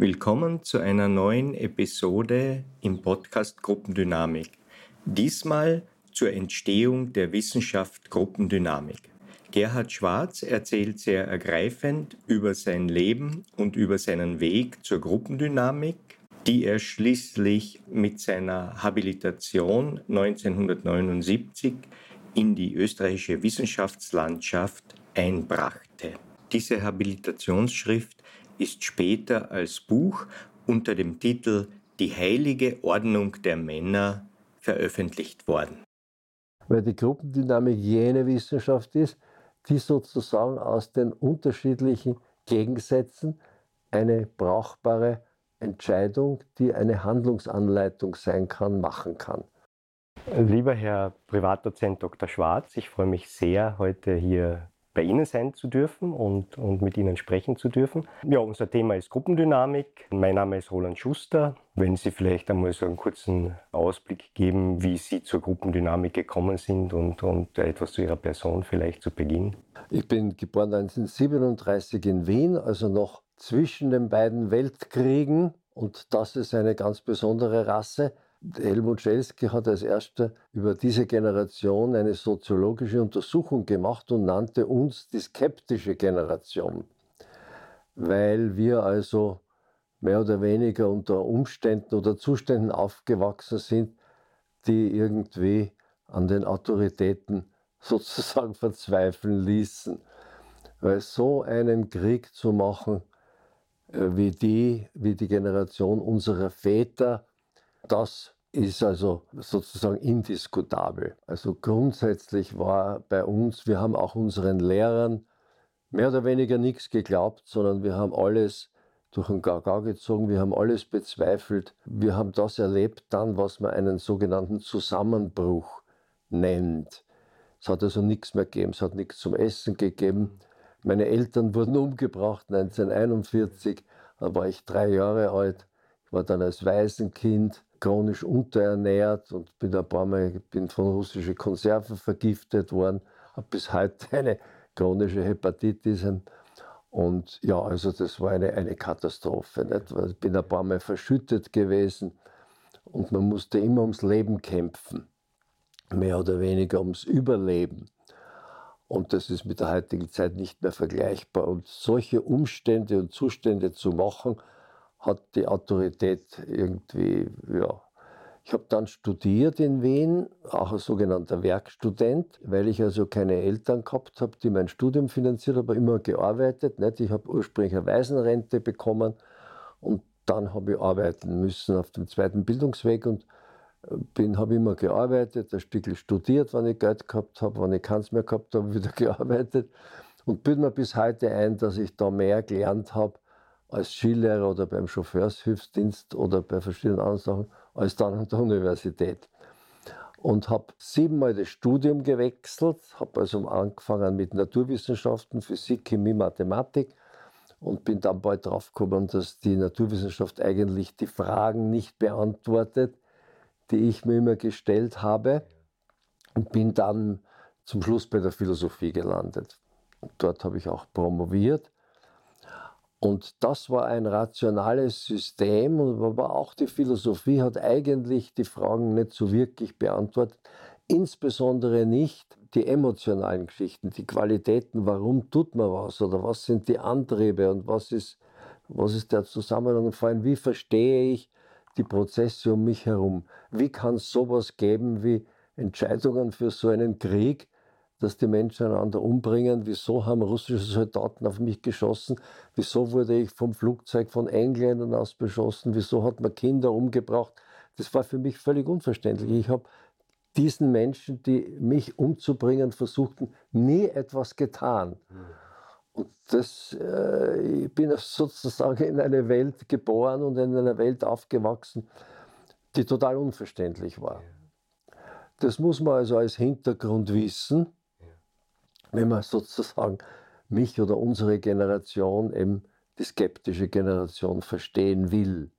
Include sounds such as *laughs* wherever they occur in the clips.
Willkommen zu einer neuen Episode im Podcast Gruppendynamik. Diesmal zur Entstehung der Wissenschaft Gruppendynamik. Gerhard Schwarz erzählt sehr ergreifend über sein Leben und über seinen Weg zur Gruppendynamik, die er schließlich mit seiner Habilitation 1979 in die österreichische Wissenschaftslandschaft einbrachte. Diese Habilitationsschrift ist später als Buch unter dem Titel Die heilige Ordnung der Männer veröffentlicht worden. Weil die Gruppendynamik jene Wissenschaft ist, die sozusagen aus den unterschiedlichen Gegensätzen eine brauchbare Entscheidung, die eine Handlungsanleitung sein kann, machen kann. Lieber Herr Privatdozent Dr. Schwarz, ich freue mich sehr, heute hier bei Ihnen sein zu dürfen und, und mit Ihnen sprechen zu dürfen. Ja, unser Thema ist Gruppendynamik. Mein Name ist Roland Schuster. Wenn Sie vielleicht einmal so einen kurzen Ausblick geben, wie Sie zur Gruppendynamik gekommen sind und, und etwas zu Ihrer Person vielleicht zu Beginn. Ich bin geboren 1937 in Wien, also noch zwischen den beiden Weltkriegen. Und das ist eine ganz besondere Rasse. Helmut Schelsky hat als erster über diese Generation eine soziologische Untersuchung gemacht und nannte uns die skeptische Generation, weil wir also mehr oder weniger unter Umständen oder Zuständen aufgewachsen sind, die irgendwie an den Autoritäten *laughs* sozusagen verzweifeln ließen. Weil so einen Krieg zu machen, äh, wie die, wie die Generation unserer Väter, das ist also sozusagen indiskutabel. Also grundsätzlich war bei uns, wir haben auch unseren Lehrern mehr oder weniger nichts geglaubt, sondern wir haben alles durch den Gaga gezogen, wir haben alles bezweifelt. Wir haben das erlebt dann, was man einen sogenannten Zusammenbruch nennt. Es hat also nichts mehr gegeben, es hat nichts zum Essen gegeben. Meine Eltern wurden umgebracht 1941, da war ich drei Jahre alt. Ich war dann als Waisenkind chronisch unterernährt und bin ein paar Mal bin von russischen Konserven vergiftet worden, habe bis heute *laughs* eine chronische Hepatitis. Und ja, also das war eine, eine Katastrophe. Nicht? Ich bin ein paar Mal verschüttet gewesen und man musste immer ums Leben kämpfen, mehr oder weniger ums Überleben. Und das ist mit der heutigen Zeit nicht mehr vergleichbar. Und solche Umstände und Zustände zu machen, hat die Autorität irgendwie, ja. Ich habe dann studiert in Wien, auch als sogenannter Werkstudent, weil ich also keine Eltern gehabt habe, die mein Studium finanziert, aber immer gearbeitet. Nicht? Ich habe ursprünglich eine Waisenrente bekommen und dann habe ich arbeiten müssen auf dem zweiten Bildungsweg und äh, habe immer gearbeitet, ein Stück studiert, wenn ich Geld gehabt habe, wenn ich keins mehr gehabt habe, *laughs* wieder gearbeitet und bilde mir bis heute ein, dass ich da mehr gelernt habe, als Skilehrer oder beim Chauffeurshilfsdienst oder bei verschiedenen anderen Sachen, als dann an der Universität. Und habe siebenmal das Studium gewechselt, habe also angefangen mit Naturwissenschaften, Physik, Chemie, Mathematik und bin dann bald drauf gekommen, dass die Naturwissenschaft eigentlich die Fragen nicht beantwortet, die ich mir immer gestellt habe und bin dann zum Schluss bei der Philosophie gelandet. Und dort habe ich auch promoviert und das war ein rationales System, aber auch die Philosophie hat eigentlich die Fragen nicht so wirklich beantwortet, insbesondere nicht die emotionalen Geschichten, die Qualitäten, warum tut man was oder was sind die Antriebe und was ist, was ist der Zusammenhang vor allem, wie verstehe ich die Prozesse um mich herum? Wie kann es sowas geben wie Entscheidungen für so einen Krieg, dass die Menschen einander umbringen. Wieso haben russische Soldaten auf mich geschossen? Wieso wurde ich vom Flugzeug von Engländern aus beschossen? Wieso hat man Kinder umgebracht? Das war für mich völlig unverständlich. Ich habe diesen Menschen, die mich umzubringen versuchten, nie etwas getan. Und das, äh, ich bin *laughs* sozusagen in eine Welt geboren und in einer Welt aufgewachsen, die total unverständlich war. Das muss man also als Hintergrund wissen wenn man sozusagen mich oder unsere Generation, eben die skeptische Generation, verstehen will.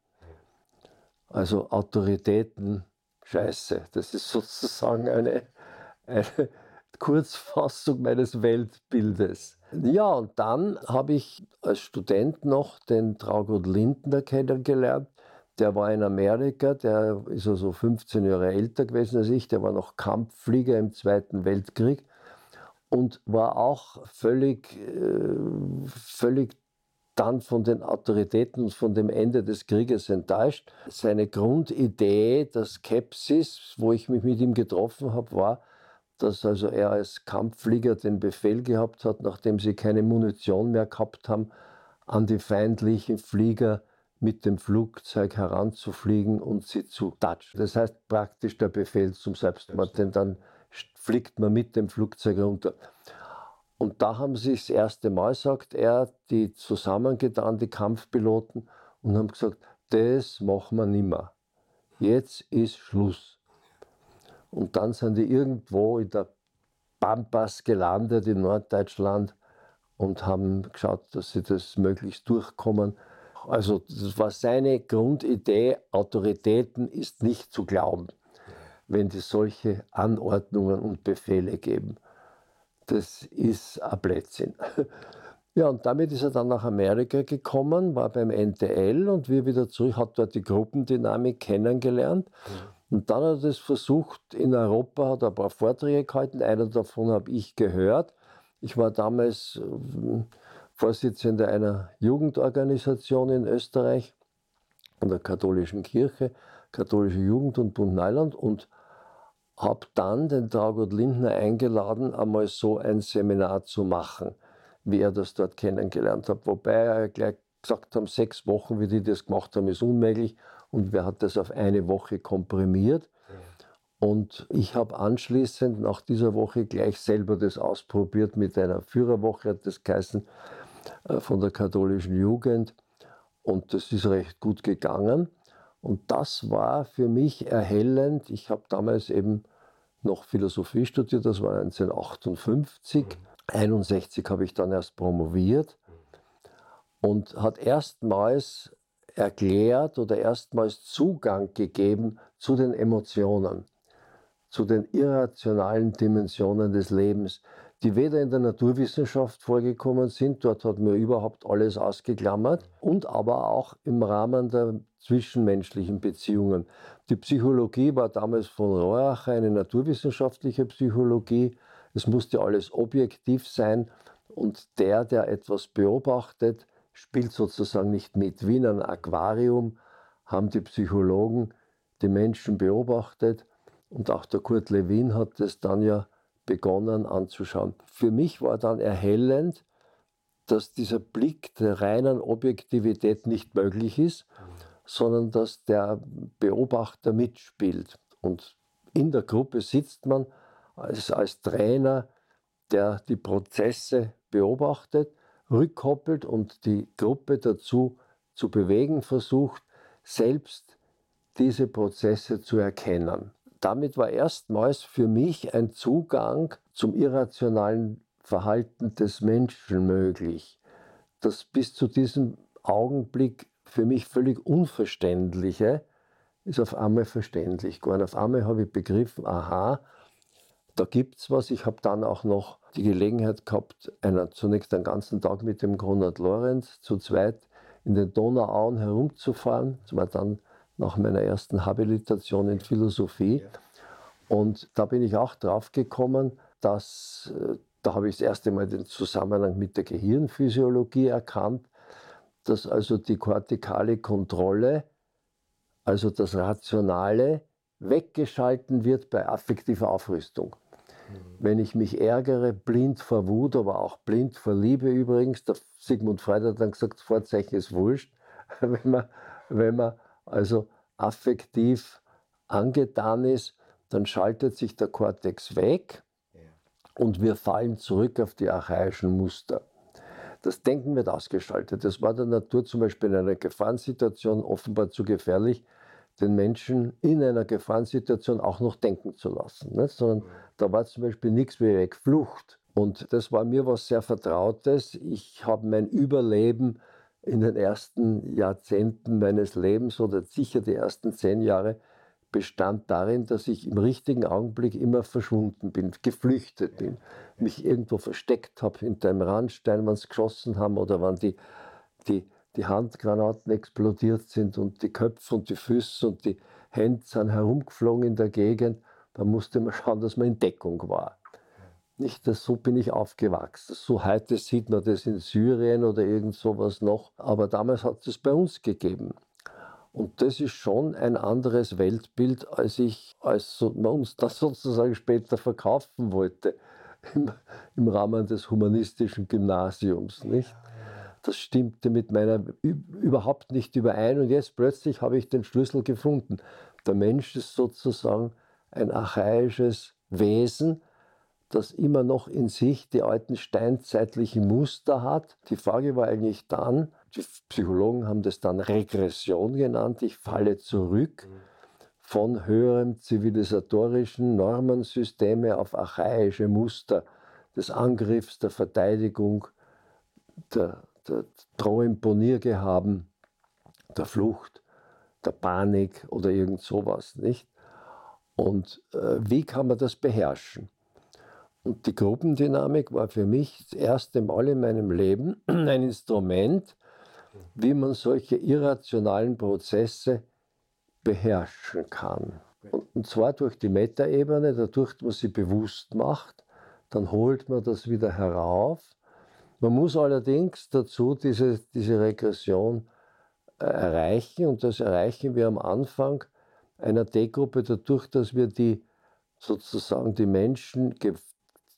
Also Autoritäten, scheiße, das ist sozusagen eine, eine Kurzfassung meines Weltbildes. Ja, und dann habe ich als Student noch den Traugott Lindner kennengelernt. Der war in Amerika, der ist also 15 Jahre älter gewesen als ich, der war noch Kampfflieger im Zweiten Weltkrieg und war auch völlig, äh, völlig dann von den Autoritäten und von dem Ende des Krieges enttäuscht. Seine Grundidee der Skepsis, wo ich mich mit ihm getroffen habe, war, dass also er als Kampfflieger den Befehl gehabt hat, nachdem sie keine Munition mehr gehabt haben, an die feindlichen Flieger mit dem Flugzeug heranzufliegen und sie zu touchen. Das heißt praktisch der Befehl zum Selbstmord, denn dann fliegt man mit dem Flugzeug runter. Und da haben sie das erste Mal, sagt er, die zusammengetan, die Kampfpiloten, und haben gesagt, das machen wir nimmer. Jetzt ist Schluss. Und dann sind die irgendwo in der Pampas gelandet in Norddeutschland und haben geschaut, dass sie das möglichst durchkommen. Also das war seine Grundidee, Autoritäten ist nicht zu glauben, wenn die solche Anordnungen und Befehle geben das ist ein Blödsinn. *laughs* Ja, und damit ist er dann nach Amerika gekommen, war beim NTL und wir wieder zurück, hat dort die Gruppendynamik kennengelernt. Mhm. Und dann hat er es versucht, in Europa hat er ein paar Vorträge gehalten, einer davon habe ich gehört. Ich war damals äh, Vorsitzender einer Jugendorganisation in Österreich, an der katholischen Kirche, katholische Jugend und Bund Neuland und habe dann den Traugott Lindner eingeladen, einmal so ein Seminar zu machen, wie er das dort kennengelernt hat. Wobei er gleich gesagt haben, sechs Wochen, wie die das gemacht haben, ist unmöglich. Und wer hat das auf eine Woche komprimiert? Und ich habe anschließend nach dieser Woche gleich selber das ausprobiert mit einer Führerwoche, hat das geheißen, äh, von der katholischen Jugend. Und das ist recht gut gegangen. Und das war für mich erhellend. Ich habe damals eben noch Philosophie studiert, das war 1958. Mhm. 61 habe ich dann erst promoviert und hat erstmals erklärt oder erstmals Zugang gegeben zu den Emotionen, zu den irrationalen Dimensionen des Lebens, die weder in der Naturwissenschaft vorgekommen sind, dort hat man überhaupt alles ausgeklammert, und aber auch im Rahmen der zwischenmenschlichen Beziehungen. Die Psychologie war damals von Rohracher eine naturwissenschaftliche Psychologie. Es musste alles objektiv sein und der, der etwas beobachtet, spielt sozusagen nicht mit. Wie in einem Aquarium haben die Psychologen die Menschen beobachtet und auch der Kurt Lewin hat das dann ja begonnen anzuschauen. Für mich war dann erhellend, dass dieser Blick der reinen Objektivität nicht möglich ist, sondern dass der Beobachter mitspielt. Und in der Gruppe sitzt man als, als Trainer, der die Prozesse beobachtet, rückkoppelt und die Gruppe dazu zu bewegen versucht, selbst diese Prozesse zu erkennen damit war erstmals für mich ein Zugang zum irrationalen Verhalten des Menschen möglich. Das bis zu diesem Augenblick für mich völlig Unverständliche ist auf einmal verständlich geworden. Auf einmal habe ich begriffen, aha, da gibt es was. Ich habe dann auch noch die Gelegenheit gehabt, einen, zunächst einen ganzen Tag mit dem Konrad Lorenz zu zweit in den Donauauen herumzufahren. Das war dann nach meiner ersten Habilitation in Philosophie. Und da bin ich auch drauf gekommen, dass, äh, da habe ich das erste Mal den Zusammenhang mit der Gehirnphysiologie erkannt, dass also die kortikale Kontrolle, also das Rationale, weggeschalten wird bei affektiver Aufrüstung. Mhm. Wenn ich mich ärgere, blind vor Wut, aber auch blind vor Liebe übrigens, der Sigmund Freud hat dann gesagt, Vorzeichen ist wurscht, *laughs* wenn man, wenn man also affektiv angetan ist, dann schaltet sich der Kortex weg und wir fallen zurück auf die archaischen Muster. Das Denken wird ausgeschaltet. Das war der Natur zum Beispiel in einer Gefahrensituation offenbar zu gefährlich, den Menschen in einer Gefahrensituation auch noch denken zu lassen. Nicht? Sondern da war zum Beispiel nichts wie weg, Flucht. Und das war mir was sehr Vertrautes. Ich habe mein Überleben in den ersten Jahrzehnten meines Lebens oder sicher die ersten zehn Jahre bestand darin, dass ich im richtigen Augenblick immer verschwunden bin, geflüchtet bin, mich irgendwo versteckt habe hinter einem Randstein, wenn sie geschossen haben oder wenn die, die, die Handgranaten explodiert sind und die Köpfe und die Füße und die Hände sind herumgeflogen in der Gegend. Da musste man schauen, dass man in Deckung war. Nicht, dass so bin ich aufgewachsen. So heute sieht man das in Syrien oder irgend sowas noch. Aber damals hat es bei uns gegeben. Und das ist schon ein anderes Weltbild, als ich, als man uns das sozusagen später verkaufen wollte im, im Rahmen des humanistischen Gymnasiums, nicht? Das stimmte mit meiner überhaupt nicht überein. Und jetzt plötzlich habe ich den Schlüssel gefunden. Der Mensch ist sozusagen ein archaisches Wesen, das immer noch in sich die alten steinzeitlichen Muster hat. Die Frage war eigentlich dann, die Psychologen haben das dann Regression genannt, ich falle zurück von höherem zivilisatorischen Normensysteme auf archaische Muster des Angriffs, der Verteidigung, der, der Drohimponiergehaben, der Flucht, der Panik oder irgend sowas, nicht? Und äh, wie kann man das beherrschen? Und die Gruppendynamik war für mich das erste Mal in meinem Leben *clears throat* ein Instrument, wie man solche irrationalen Prozesse beherrschen kann. Und zwar durch die Metaebene, dadurch, dass man sie bewusst macht, dann holt man das wieder herauf. Man muss allerdings dazu diese, diese Regression äh, erreichen und das erreichen wir am Anfang einer D-Gruppe dadurch, dass wir die sozusagen die Menschen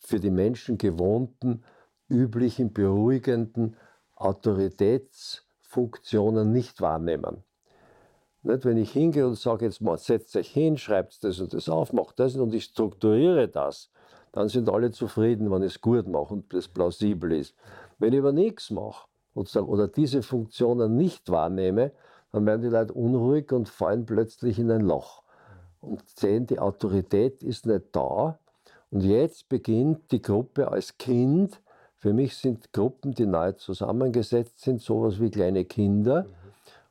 für die Menschen gewohnten, üblichen, beruhigenden Autoritätsfunktionen nicht wahrnehmen. Nicht, wenn ich hingehe und sage, jetzt mal, setzt euch hin, schreibt das und das auf, macht das und ich strukturiere das, dann sind alle zufrieden, wenn ich es gut mache und das plausibel ist. Wenn ich aber nichts mache oder diese Funktionen nicht wahrnehme, dann werden die Leute unruhig und fallen plötzlich in ein Loch und sehen, die Autorität ist nicht da. Und jetzt beginnt die Gruppe als Kind. Für mich sind Gruppen, die neu zusammengesetzt sind, sowas wie kleine Kinder.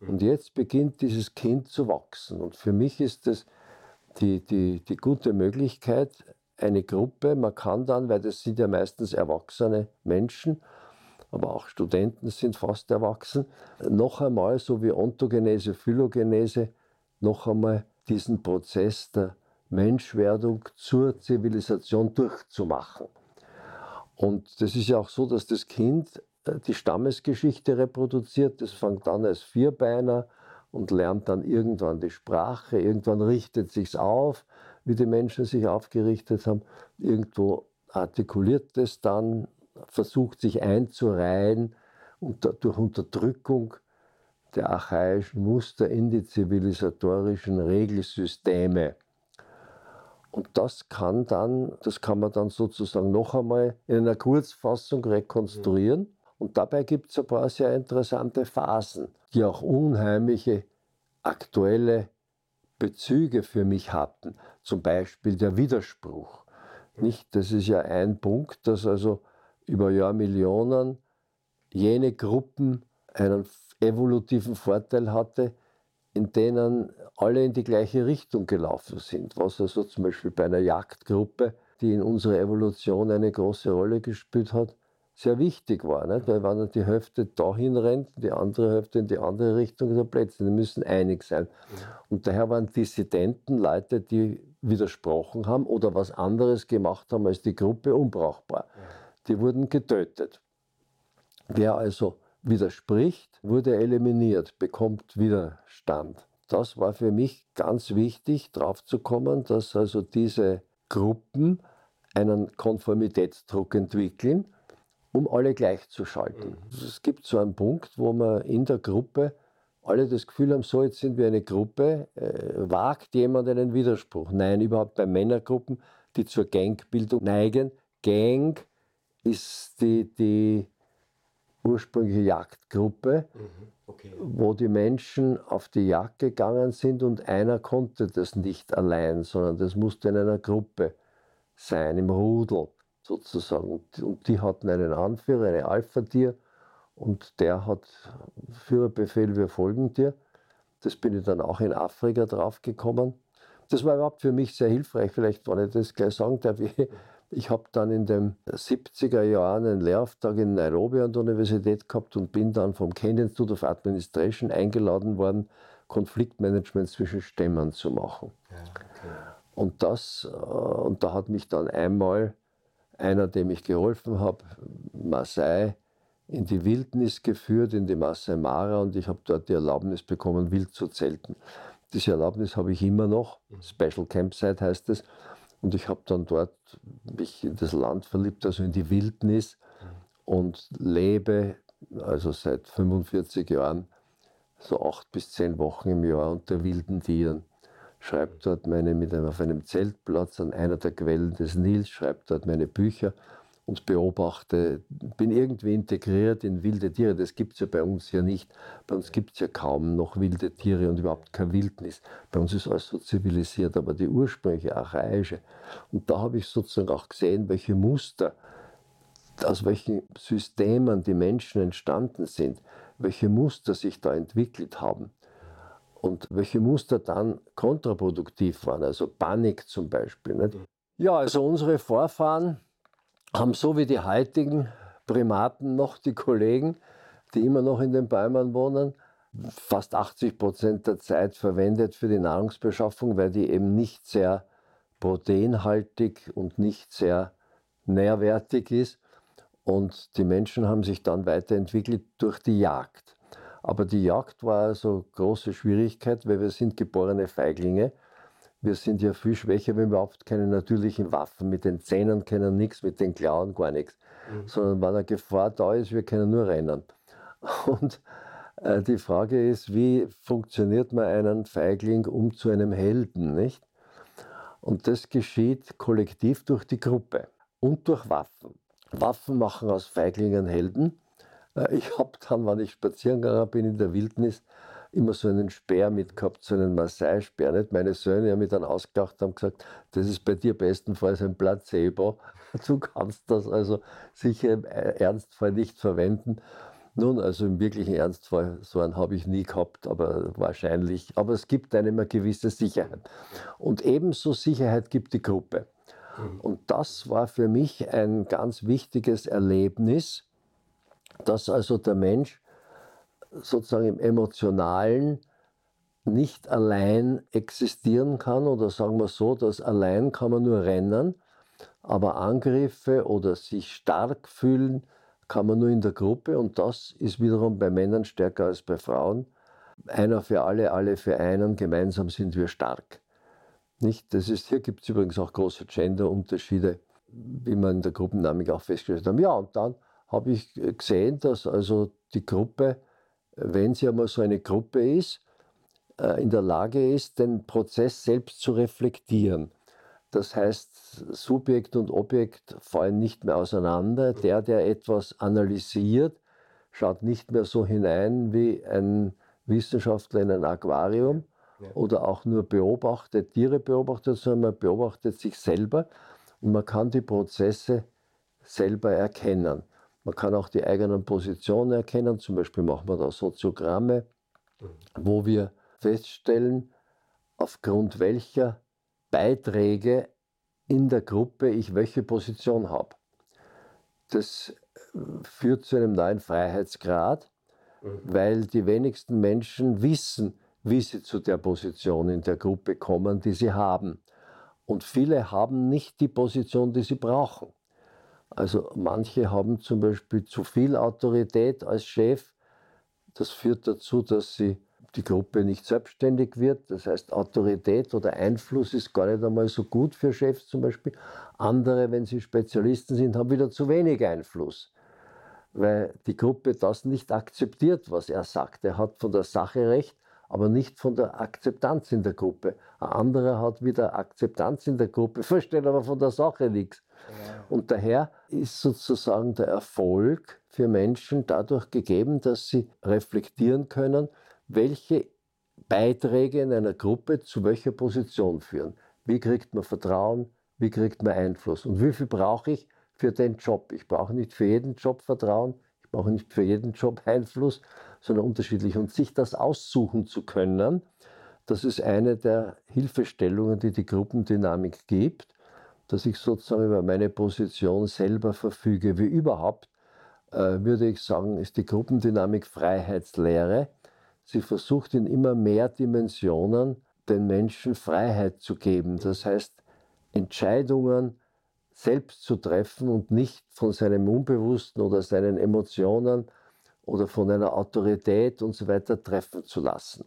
Mhm. Und jetzt beginnt dieses Kind zu wachsen. Und für mich ist das die, die, die gute Möglichkeit, eine Gruppe, man kann dann, weil das sind ja meistens erwachsene Menschen, aber auch Studenten sind fast erwachsen, noch einmal, so wie Ontogenese, Phylogenese, noch einmal diesen Prozess der Menschwerdung zur Zivilisation durchzumachen. Und das ist ja auch so, dass das Kind äh, die Stammesgeschichte reproduziert. Das fängt an als Vierbeiner und lernt dann irgendwann die Sprache. Irgendwann richtet sich's auf, wie die Menschen sich aufgerichtet haben. Irgendwo artikuliert es dann, versucht sich einzureihen und durch Unterdrückung der archaischen Muster in die zivilisatorischen Regelsysteme. Und das kann dann, das kann man dann sozusagen noch einmal in einer Kurzfassung rekonstruieren. Und dabei gibt es ein paar sehr interessante Phasen, die auch unheimliche aktuelle Bezüge für mich hatten. Zum Beispiel der Widerspruch. Nicht? Das ist ja ein Punkt, dass also über Jahrmillionen jene Gruppen einen evolutiven Vorteil hatte, in denen alle in die gleiche Richtung gelaufen sind. Was also zum Beispiel bei einer Jagdgruppe, die in unserer Evolution eine große Rolle gespielt hat, sehr wichtig war. Nicht? Weil wenn die Hälfte dahin rennt, die andere Hälfte in die andere Richtung, der Plätze, die müssen einig sein. Und daher waren Dissidenten Leute, die widersprochen haben oder was anderes gemacht haben als die Gruppe, unbrauchbar. Die wurden getötet. Wer also widerspricht, wurde eliminiert, bekommt Widerstand. Das war für mich ganz wichtig, drauf zu kommen, dass also diese Gruppen einen Konformitätsdruck entwickeln, um alle gleichzuschalten. Mhm. Es gibt so einen Punkt, wo man in der Gruppe alle das Gefühl haben, so jetzt sind wir eine Gruppe, äh, wagt jemand einen Widerspruch? Nein, überhaupt bei Männergruppen, die zur Gangbildung neigen. Gang ist die, die ursprüngliche Jagdgruppe, mhm, okay. wo die Menschen auf die Jagd gegangen sind und einer konnte das nicht allein, sondern das musste in einer Gruppe sein, im Rudel sozusagen. Und die hatten einen Anführer, eine Alpha-Tier und der hat Führerbefehl, wir folgen dir. Das bin ich dann auch in Afrika draufgekommen. Das war überhaupt für mich sehr hilfreich. Vielleicht, wenn ich das gleich sagen darf, ich, ich habe dann in den 70er Jahren einen Lehrauftrag in Nairobi an der Universität gehabt und bin dann vom Kenya Institute of Administration eingeladen worden, Konfliktmanagement zwischen Stämmen zu machen. Ja, okay. Und das, äh, und da hat mich dann einmal einer, dem ich geholfen habe, Masai, in die Wildnis geführt, in die Masai Mara, und ich habe dort die Erlaubnis bekommen, wild zu zelten. Diese Erlaubnis habe ich immer noch. Mhm. Special Campsite heißt es. Und ich habe dann dort mich in das Land verliebt, also in die Wildnis und lebe also seit 45 Jahren so acht bis zehn Wochen im Jahr unter wilden Tieren. Schreibe dort meine, mit einem, auf einem Zeltplatz an einer der Quellen des Nils, schreibe dort meine Bücher und beobachte, bin irgendwie integriert in wilde Tiere. Das gibt es ja bei uns ja nicht. Bei uns gibt es ja kaum noch wilde Tiere und überhaupt keine Wildnis. Bei uns ist alles so zivilisiert, aber die ursprüngliche, archaische. Und da habe ich sozusagen auch gesehen, welche Muster, aus welchen Systemen die Menschen entstanden sind, welche Muster sich da entwickelt haben und welche Muster dann kontraproduktiv waren, also Panik zum Beispiel. Nicht? Ja, also unsere Vorfahren, haben so wie die heutigen Primaten noch die Kollegen, die immer noch in den Bäumen wohnen, fast 80 Prozent der Zeit verwendet für die Nahrungsbeschaffung, weil die eben nicht sehr proteinhaltig und nicht sehr nährwertig ist. Und die Menschen haben sich dann weiterentwickelt durch die Jagd. Aber die Jagd war also große Schwierigkeit, weil wir sind geborene Feiglinge wir sind ja viel schwächer, wenn wir überhaupt keine natürlichen Waffen. Mit den Zähnen können nichts, mit den Klauen gar nichts. Mhm. Sondern wenn eine Gefahr da ist, wir können nur rennen. *laughs* Und äh, die Frage ist, wie funktioniert man einen Feigling um zu einem Helden, nicht? Und das geschieht kollektiv durch die Gruppe und durch Waffen. Waffen machen aus Feiglingen Helden. Äh, ich habe dann, wenn ich spazieren gegangen bin in der Wildnis, immer so einen Speer mitgehabt, so einen Maasai-Speer. Nicht? Meine Söhne haben mich dann ausgelacht und gesagt, das ist bei dir bestenfalls ein Placebo. *laughs* Du kannst das also sicher im Ernstfall nicht verwenden. Nun, also im wirklichen Ernstfall, so einen habe ich nie gehabt, aber wahrscheinlich. Aber es gibt einem eine gewisse Sicherheit. Und ebenso Sicherheit gibt die Gruppe. Mhm. Und das war für mich ein ganz wichtiges Erlebnis, dass also der Mensch sozusagen im Emotionalen nicht allein existieren kann oder sagen wir so, dass allein kann man nur rennen, aber Angriffe oder sich stark fühlen kann man nur in der Gruppe und das ist wiederum bei Männern stärker als bei Frauen. Einer für alle, alle für einen, gemeinsam sind wir stark. Nicht? Das ist, hier gibt es übrigens auch große Gender-Unterschiede, wie man in der Gruppendynamik auch festgestellt hat. Ja, und dann habe ich gesehen, dass also die Gruppe wenn sie einmal so eine Gruppe ist, äh, in der Lage ist, den Prozess selbst zu reflektieren. Das heißt, Subjekt und Objekt fallen nicht mehr auseinander. Der, der etwas analysiert, schaut nicht mehr so hinein wie ein Wissenschaftler in ein Aquarium ja. oder auch nur beobachtet, Tiere beobachtet, sondern man beobachtet sich selber und man kann die Prozesse selber erkennen. Man kann auch die eigenen Positionen erkennen. Zum Beispiel machen wir da Soziogramme, wo wir feststellen, aufgrund welcher Beiträge in der Gruppe ich welche Position habe. Das äh, führt zu einem neuen Freiheitsgrad, mhm. weil die wenigsten Menschen wissen, wie sie zu der Position in der Gruppe kommen, die sie haben. Und viele haben nicht die Position, die sie brauchen. Also manche haben zum Beispiel zu viel Autorität als Chef. Das führt dazu, dass sie die Gruppe nicht selbstständig wird. Das heißt, Autorität oder Einfluss ist gar nicht einmal so gut für Chefs zum Beispiel. Andere, wenn sie Spezialisten sind, haben wieder zu wenig Einfluss, weil die Gruppe das nicht akzeptiert, was er sagt. Er hat von der Sache recht, aber nicht von der Akzeptanz in der Gruppe. Ein anderer hat wieder Akzeptanz in der Gruppe, *laughs* versteht aber von der Sache nichts. Und daher ist sozusagen der Erfolg für Menschen dadurch gegeben, dass sie reflektieren können, welche Beiträge in einer Gruppe zu welcher Position führen. Wie kriegt man Vertrauen? Wie kriegt man Einfluss? Und wie viel brauche ich für den Job? Ich brauche nicht für jeden Job Vertrauen, ich brauche nicht für jeden Job *laughs* Einfluss, sondern unterschiedlich. Und sich das aussuchen zu können, das ist eine der Hilfestellungen, die die Gruppendynamik gibt, dass ich sozusagen über meine Position selber verfüge. Wie überhaupt, äh, würde ich sagen, ist die Gruppendynamik Freiheitslehre. Sie versucht in immer mehr Dimensionen den Menschen Freiheit zu geben. Das heißt, Entscheidungen selbst zu treffen und nicht von seinem Unbewussten oder seinen Emotionen oder von einer Autorität und so weiter treffen zu lassen.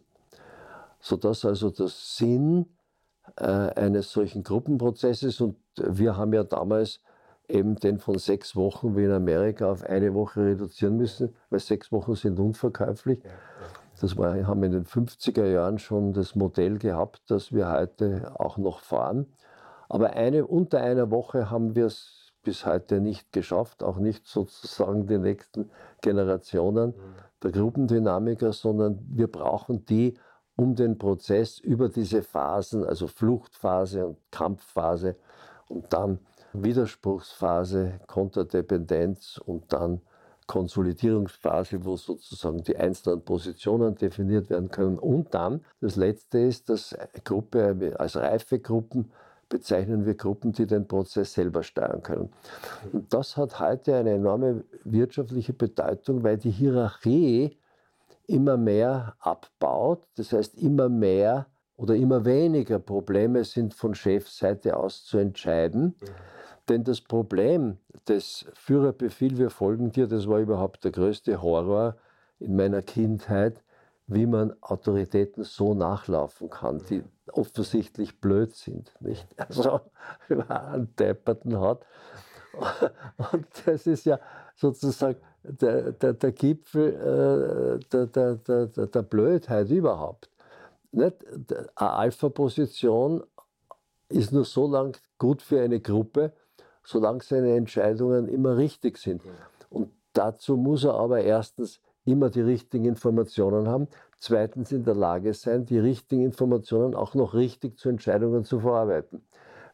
Sodass also der Sinn äh, eines solchen Gruppenprozesses, und wir haben ja damals eben den von sechs Wochen wie in Amerika auf eine Woche reduzieren müssen, weil sechs Wochen sind unverkäuflich. Das war, haben in den 50er Jahren schon das Modell gehabt, das wir heute auch noch fahren. Aber eine, unter einer Woche haben wir es bis heute nicht geschafft, auch nicht sozusagen die nächsten Generationen mhm. der Gruppendynamiker, sondern wir brauchen die, um den Prozess über diese Phasen, also Fluchtphase und Kampfphase und dann Widerspruchsphase, Konterdependenz und dann Konsolidierungsphase, wo sozusagen die einzelnen Positionen definiert werden können. Und dann, das Letzte ist, dass Gruppe als reife Gruppen bezeichnen wir Gruppen, die den Prozess selber steuern können. Und das hat heute eine enorme wirtschaftliche Bedeutung, weil die Hierarchie immer mehr abbaut. Das heißt, immer mehr oder immer weniger Probleme sind von Chefseite aus zu entscheiden. Mhm. Denn das Problem des Führerbefehl, wir folgen dir, das war überhaupt der größte Horror in meiner Kindheit, wie man Autoritäten so nachlaufen kann, die offensichtlich blöd sind. Nicht? Also, *laughs* wenn man einen Depperten hat. *laughs* Und das ist ja sozusagen der, der, der Gipfel äh, der, der, der, der Blödheit überhaupt. Nicht? Eine Alpha-Position ist nur so lang gut für eine Gruppe, solange seine Entscheidungen immer richtig sind. Und dazu muss er aber erstens immer die richtigen Informationen haben, zweitens in der Lage sein, die richtigen Informationen auch noch richtig zu Entscheidungen zu verarbeiten.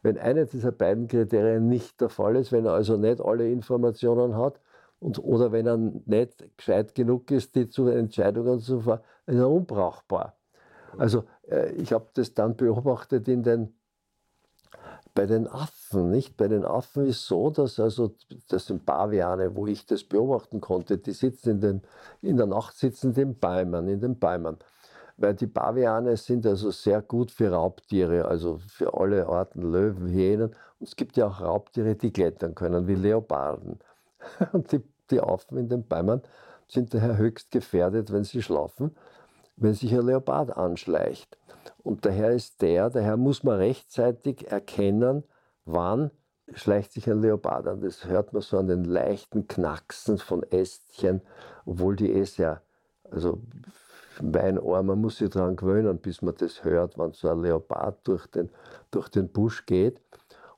Wenn einer dieser beiden Kriterien nicht der Fall ist, wenn er also nicht alle Informationen hat und, oder wenn er nicht gescheit genug ist, die zu Entscheidungen zu verarbeiten, ist er unbrauchbar. Also äh, ich habe das dann beobachtet in den bei den Affen, nicht? Bei den Affen ist so, dass also, das sind Paviane, wo ich das beobachten konnte, die sitzen in, den, in der Nacht sitzen in den Bäumen, in den Bäumen. Weil die Paviane sind also sehr gut für Raubtiere, also für alle Arten Löwen, Hyänen. Und es gibt ja auch Raubtiere, die klettern können, wie Leoparden. *laughs* Und die, die Affen in den Bäumen sind daher höchst gefährdet, wenn sie schlafen, wenn sich ein Leopard anschleicht. Und daher ist der, daher muss man rechtzeitig erkennen, wann schleicht sich ein Leopard an. Das hört man so an den leichten Knacksen von Ästchen, obwohl die eh sehr, also mein Ohr, man muss sich daran gewöhnen, bis man das hört, wenn so ein Leopard durch den, durch den Busch geht.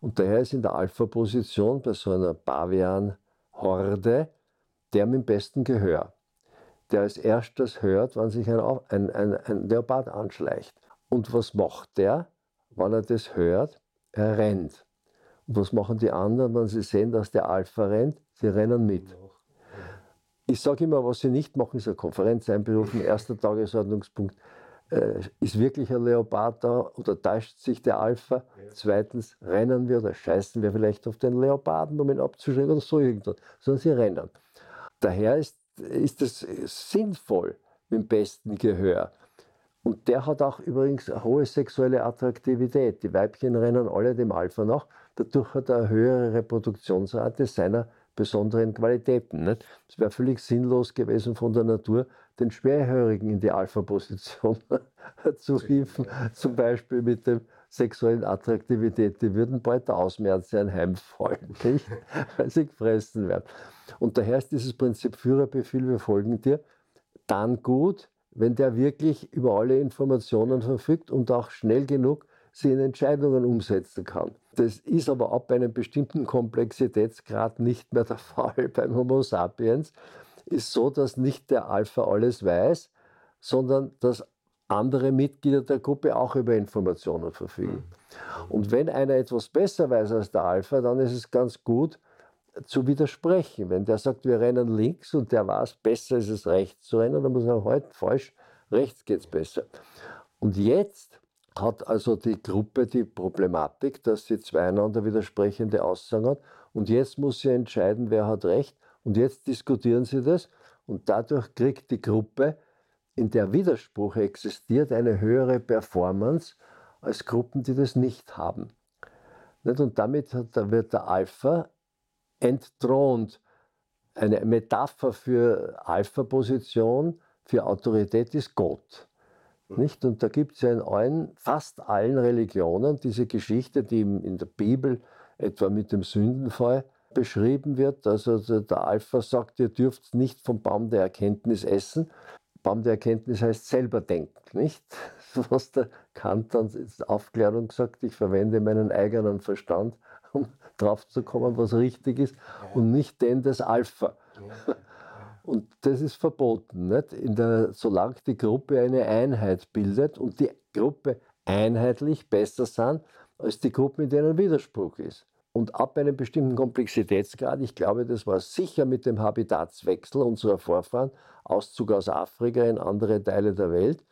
Und daher ist in der Alpha-Position bei so einer Pavian-Horde der mit dem besten Gehör, der als erstes hört, wann sich ein, ein, ein, ein Leopard anschleicht. Und was macht der, wenn er das hört? Er rennt. Und was machen die anderen, wenn sie sehen, dass der Alpha rennt? Sie rennen mit. Ich sage immer, was sie nicht machen, ist eine Konferenz einberufen, erster Tagesordnungspunkt. Äh, ist wirklich ein Leopard da oder täuscht sich der Alpha? Zweitens, rennen wir oder scheißen wir vielleicht auf den Leoparden, um ihn abzuschrecken oder so irgendwas, sondern sie rennen. Daher ist, ist es sinnvoll mit dem besten Gehör. Und der hat auch übrigens eine hohe sexuelle Attraktivität. Die Weibchen rennen alle dem Alpha nach. Dadurch hat er eine höhere Reproduktionsrate seiner besonderen Qualitäten. Nicht? Es wäre völlig sinnlos gewesen von der Natur, den Schwerhörigen in die Alpha-Position *laughs* zu hieven, zum Beispiel mit der sexuellen Attraktivität. Die würden bald der Ausmerze anheimfallen, *laughs* nicht? weil sie gefressen werden. Und daher ist dieses Prinzip Führerbefehl, wir folgen dir, dann gut, wenn der wirklich über alle Informationen verfügt und auch schnell genug sie in Entscheidungen umsetzen kann. Das ist aber ab einem bestimmten Komplexitätsgrad nicht mehr der *laughs* Fall. Beim Homo sapiens ist so, dass nicht der Alpha alles weiß, sondern dass andere Mitglieder der Gruppe auch über Informationen verfügen. Und wenn einer etwas besser weiß als der Alpha, dann ist es ganz gut, zu widersprechen. Wenn der sagt, wir rennen links und der weiß, besser ist es rechts zu rennen, dann muss er halt falsch, rechts geht es besser. Und jetzt hat also die Gruppe die Problematik, dass sie zweieinander widersprechende Aussagen hat. Und jetzt muss sie entscheiden, wer hat recht. Und jetzt diskutieren sie das. Und dadurch kriegt die Gruppe, in der Widerspruch existiert, eine höhere Performance als Gruppen, die das nicht haben. Und damit wird der Alpha entthront. Eine Metapher für Alpha-Position, für Autorität ist Gott. Nicht? Und da gibt es ja in allen, fast allen Religionen diese Geschichte, die in der Bibel etwa mit dem Sündenfall beschrieben wird. Also der Alpha sagt, ihr dürft nicht vom Baum der Erkenntnis essen. Baum der Erkenntnis heißt selber denken, nicht? *laughs* Was der Kant dann in Aufklärung sagt, ich verwende meinen eigenen Verstand, um *laughs* drauf zu kommen, was richtig ist, und nicht den des Alpha. *laughs* Und das ist verboten, nicht? In der, solange die Gruppe eine Einheit bildet und die Gruppe einheitlich besser sind als die Gruppe, in der ein Widerspruch ist. Und ab einem bestimmten Komplexitätsgrad, ich glaube, das war sicher mit dem Habitatswechsel unserer Vorfahren, Auszug aus Afrika in andere Teile der Welt,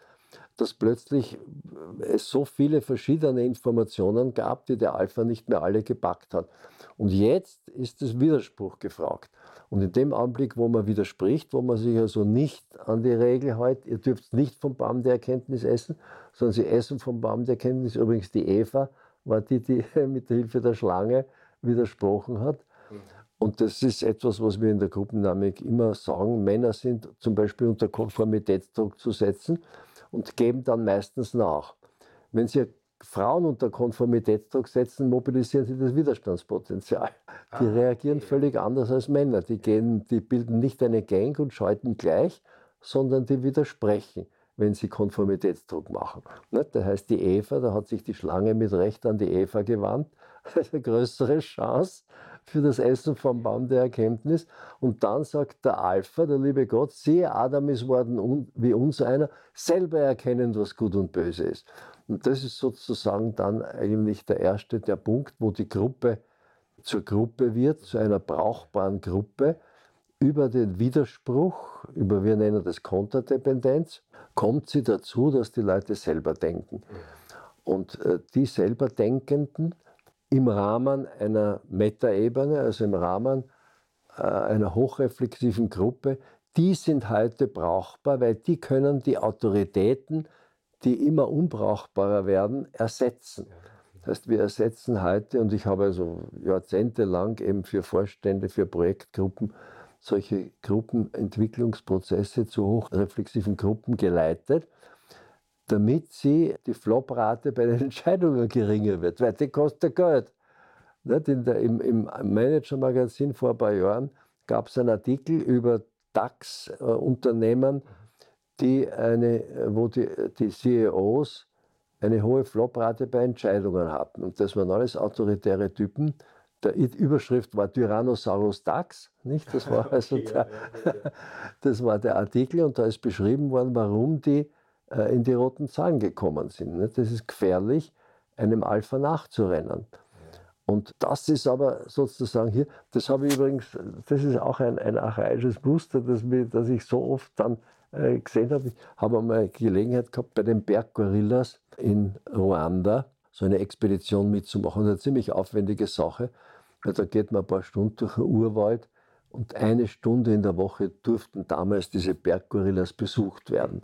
dass plötzlich es so viele verschiedene Informationen gab, die der Alpha nicht mehr alle gepackt hat. Und jetzt ist das Widerspruch gefragt. Und in dem Augenblick, wo man widerspricht, wo man sich also nicht an die Regel hält, ihr dürft nicht vom Baum der Erkenntnis essen, sondern sie essen vom Baum der Erkenntnis. Übrigens die Eva war die, die *laughs* mit der Hilfe der Schlange widersprochen hat. Und das ist etwas, was wir in der Gruppendynamik immer sagen. Männer sind zum Beispiel unter Konformitätsdruck zu setzen und geben dann meistens nach. Wenn sie Frauen unter Konformitätsdruck setzen, mobilisieren sie das Widerstandspotenzial. Die ah, reagieren okay. völlig anders als Männer. Die, gehen, die bilden nicht eine Gang und schalten gleich, sondern die widersprechen, wenn sie Konformitätsdruck machen. Ne, das heißt, die Eva, da hat sich die Schlange mit Recht an die Eva gewandt, *laughs* eine größere Chance für das Essen vom Baum der Erkenntnis. Und dann sagt der Alpha, der liebe Gott, siehe, Adam ist worden wie uns einer, selber erkennen, was gut und böse ist. Und das ist sozusagen dann eigentlich der erste, der Punkt, wo die Gruppe zur Gruppe wird, zu einer brauchbaren Gruppe. Über den Widerspruch, über wir nennen das Konterdependenz, kommt sie dazu, dass die Leute selber denken. Und äh, die selber Denkenden im Rahmen einer Metaebene, also im Rahmen äh, einer hochreflexiven Gruppe, die sind heute brauchbar, weil die können die Autoritäten die immer unbrauchbarer werden, ersetzen. Das heißt, wir ersetzen heute, und ich habe also jahrzehntelang eben für Vorstände, für Projektgruppen solche Gruppenentwicklungsprozesse zu hochreflexiven Gruppen geleitet, damit sie die Floprate bei den *laughs* Entscheidungen geringer wird, weil die kostet Geld. Der, im, Im Manager-Magazin vor ein paar Jahren gab es einen Artikel über DAX-Unternehmen, die eine, wo die, die CEOs eine hohe Floprate bei Entscheidungen hatten. Und das waren alles autoritäre Typen. Der Überschrift war Tyrannosaurus Dax, nicht? Das war *laughs* also der, *laughs* das war der Artikel und da ist beschrieben worden, warum die in die roten Zahlen gekommen sind. Das ist gefährlich, einem Alpha nachzurennen. Und das ist aber sozusagen hier, das habe ich übrigens, das ist auch ein, ein archaisches Muster, das, mir, das ich so oft dann äh, gesehen habe. Ich habe einmal Gelegenheit gehabt, bei den Berggorillas in Ruanda so eine Expedition mitzumachen. Eine ziemlich aufwendige Sache. Da geht man ein paar Stunden durch den Urwald und eine Stunde in der Woche durften damals diese Berggorillas besucht werden.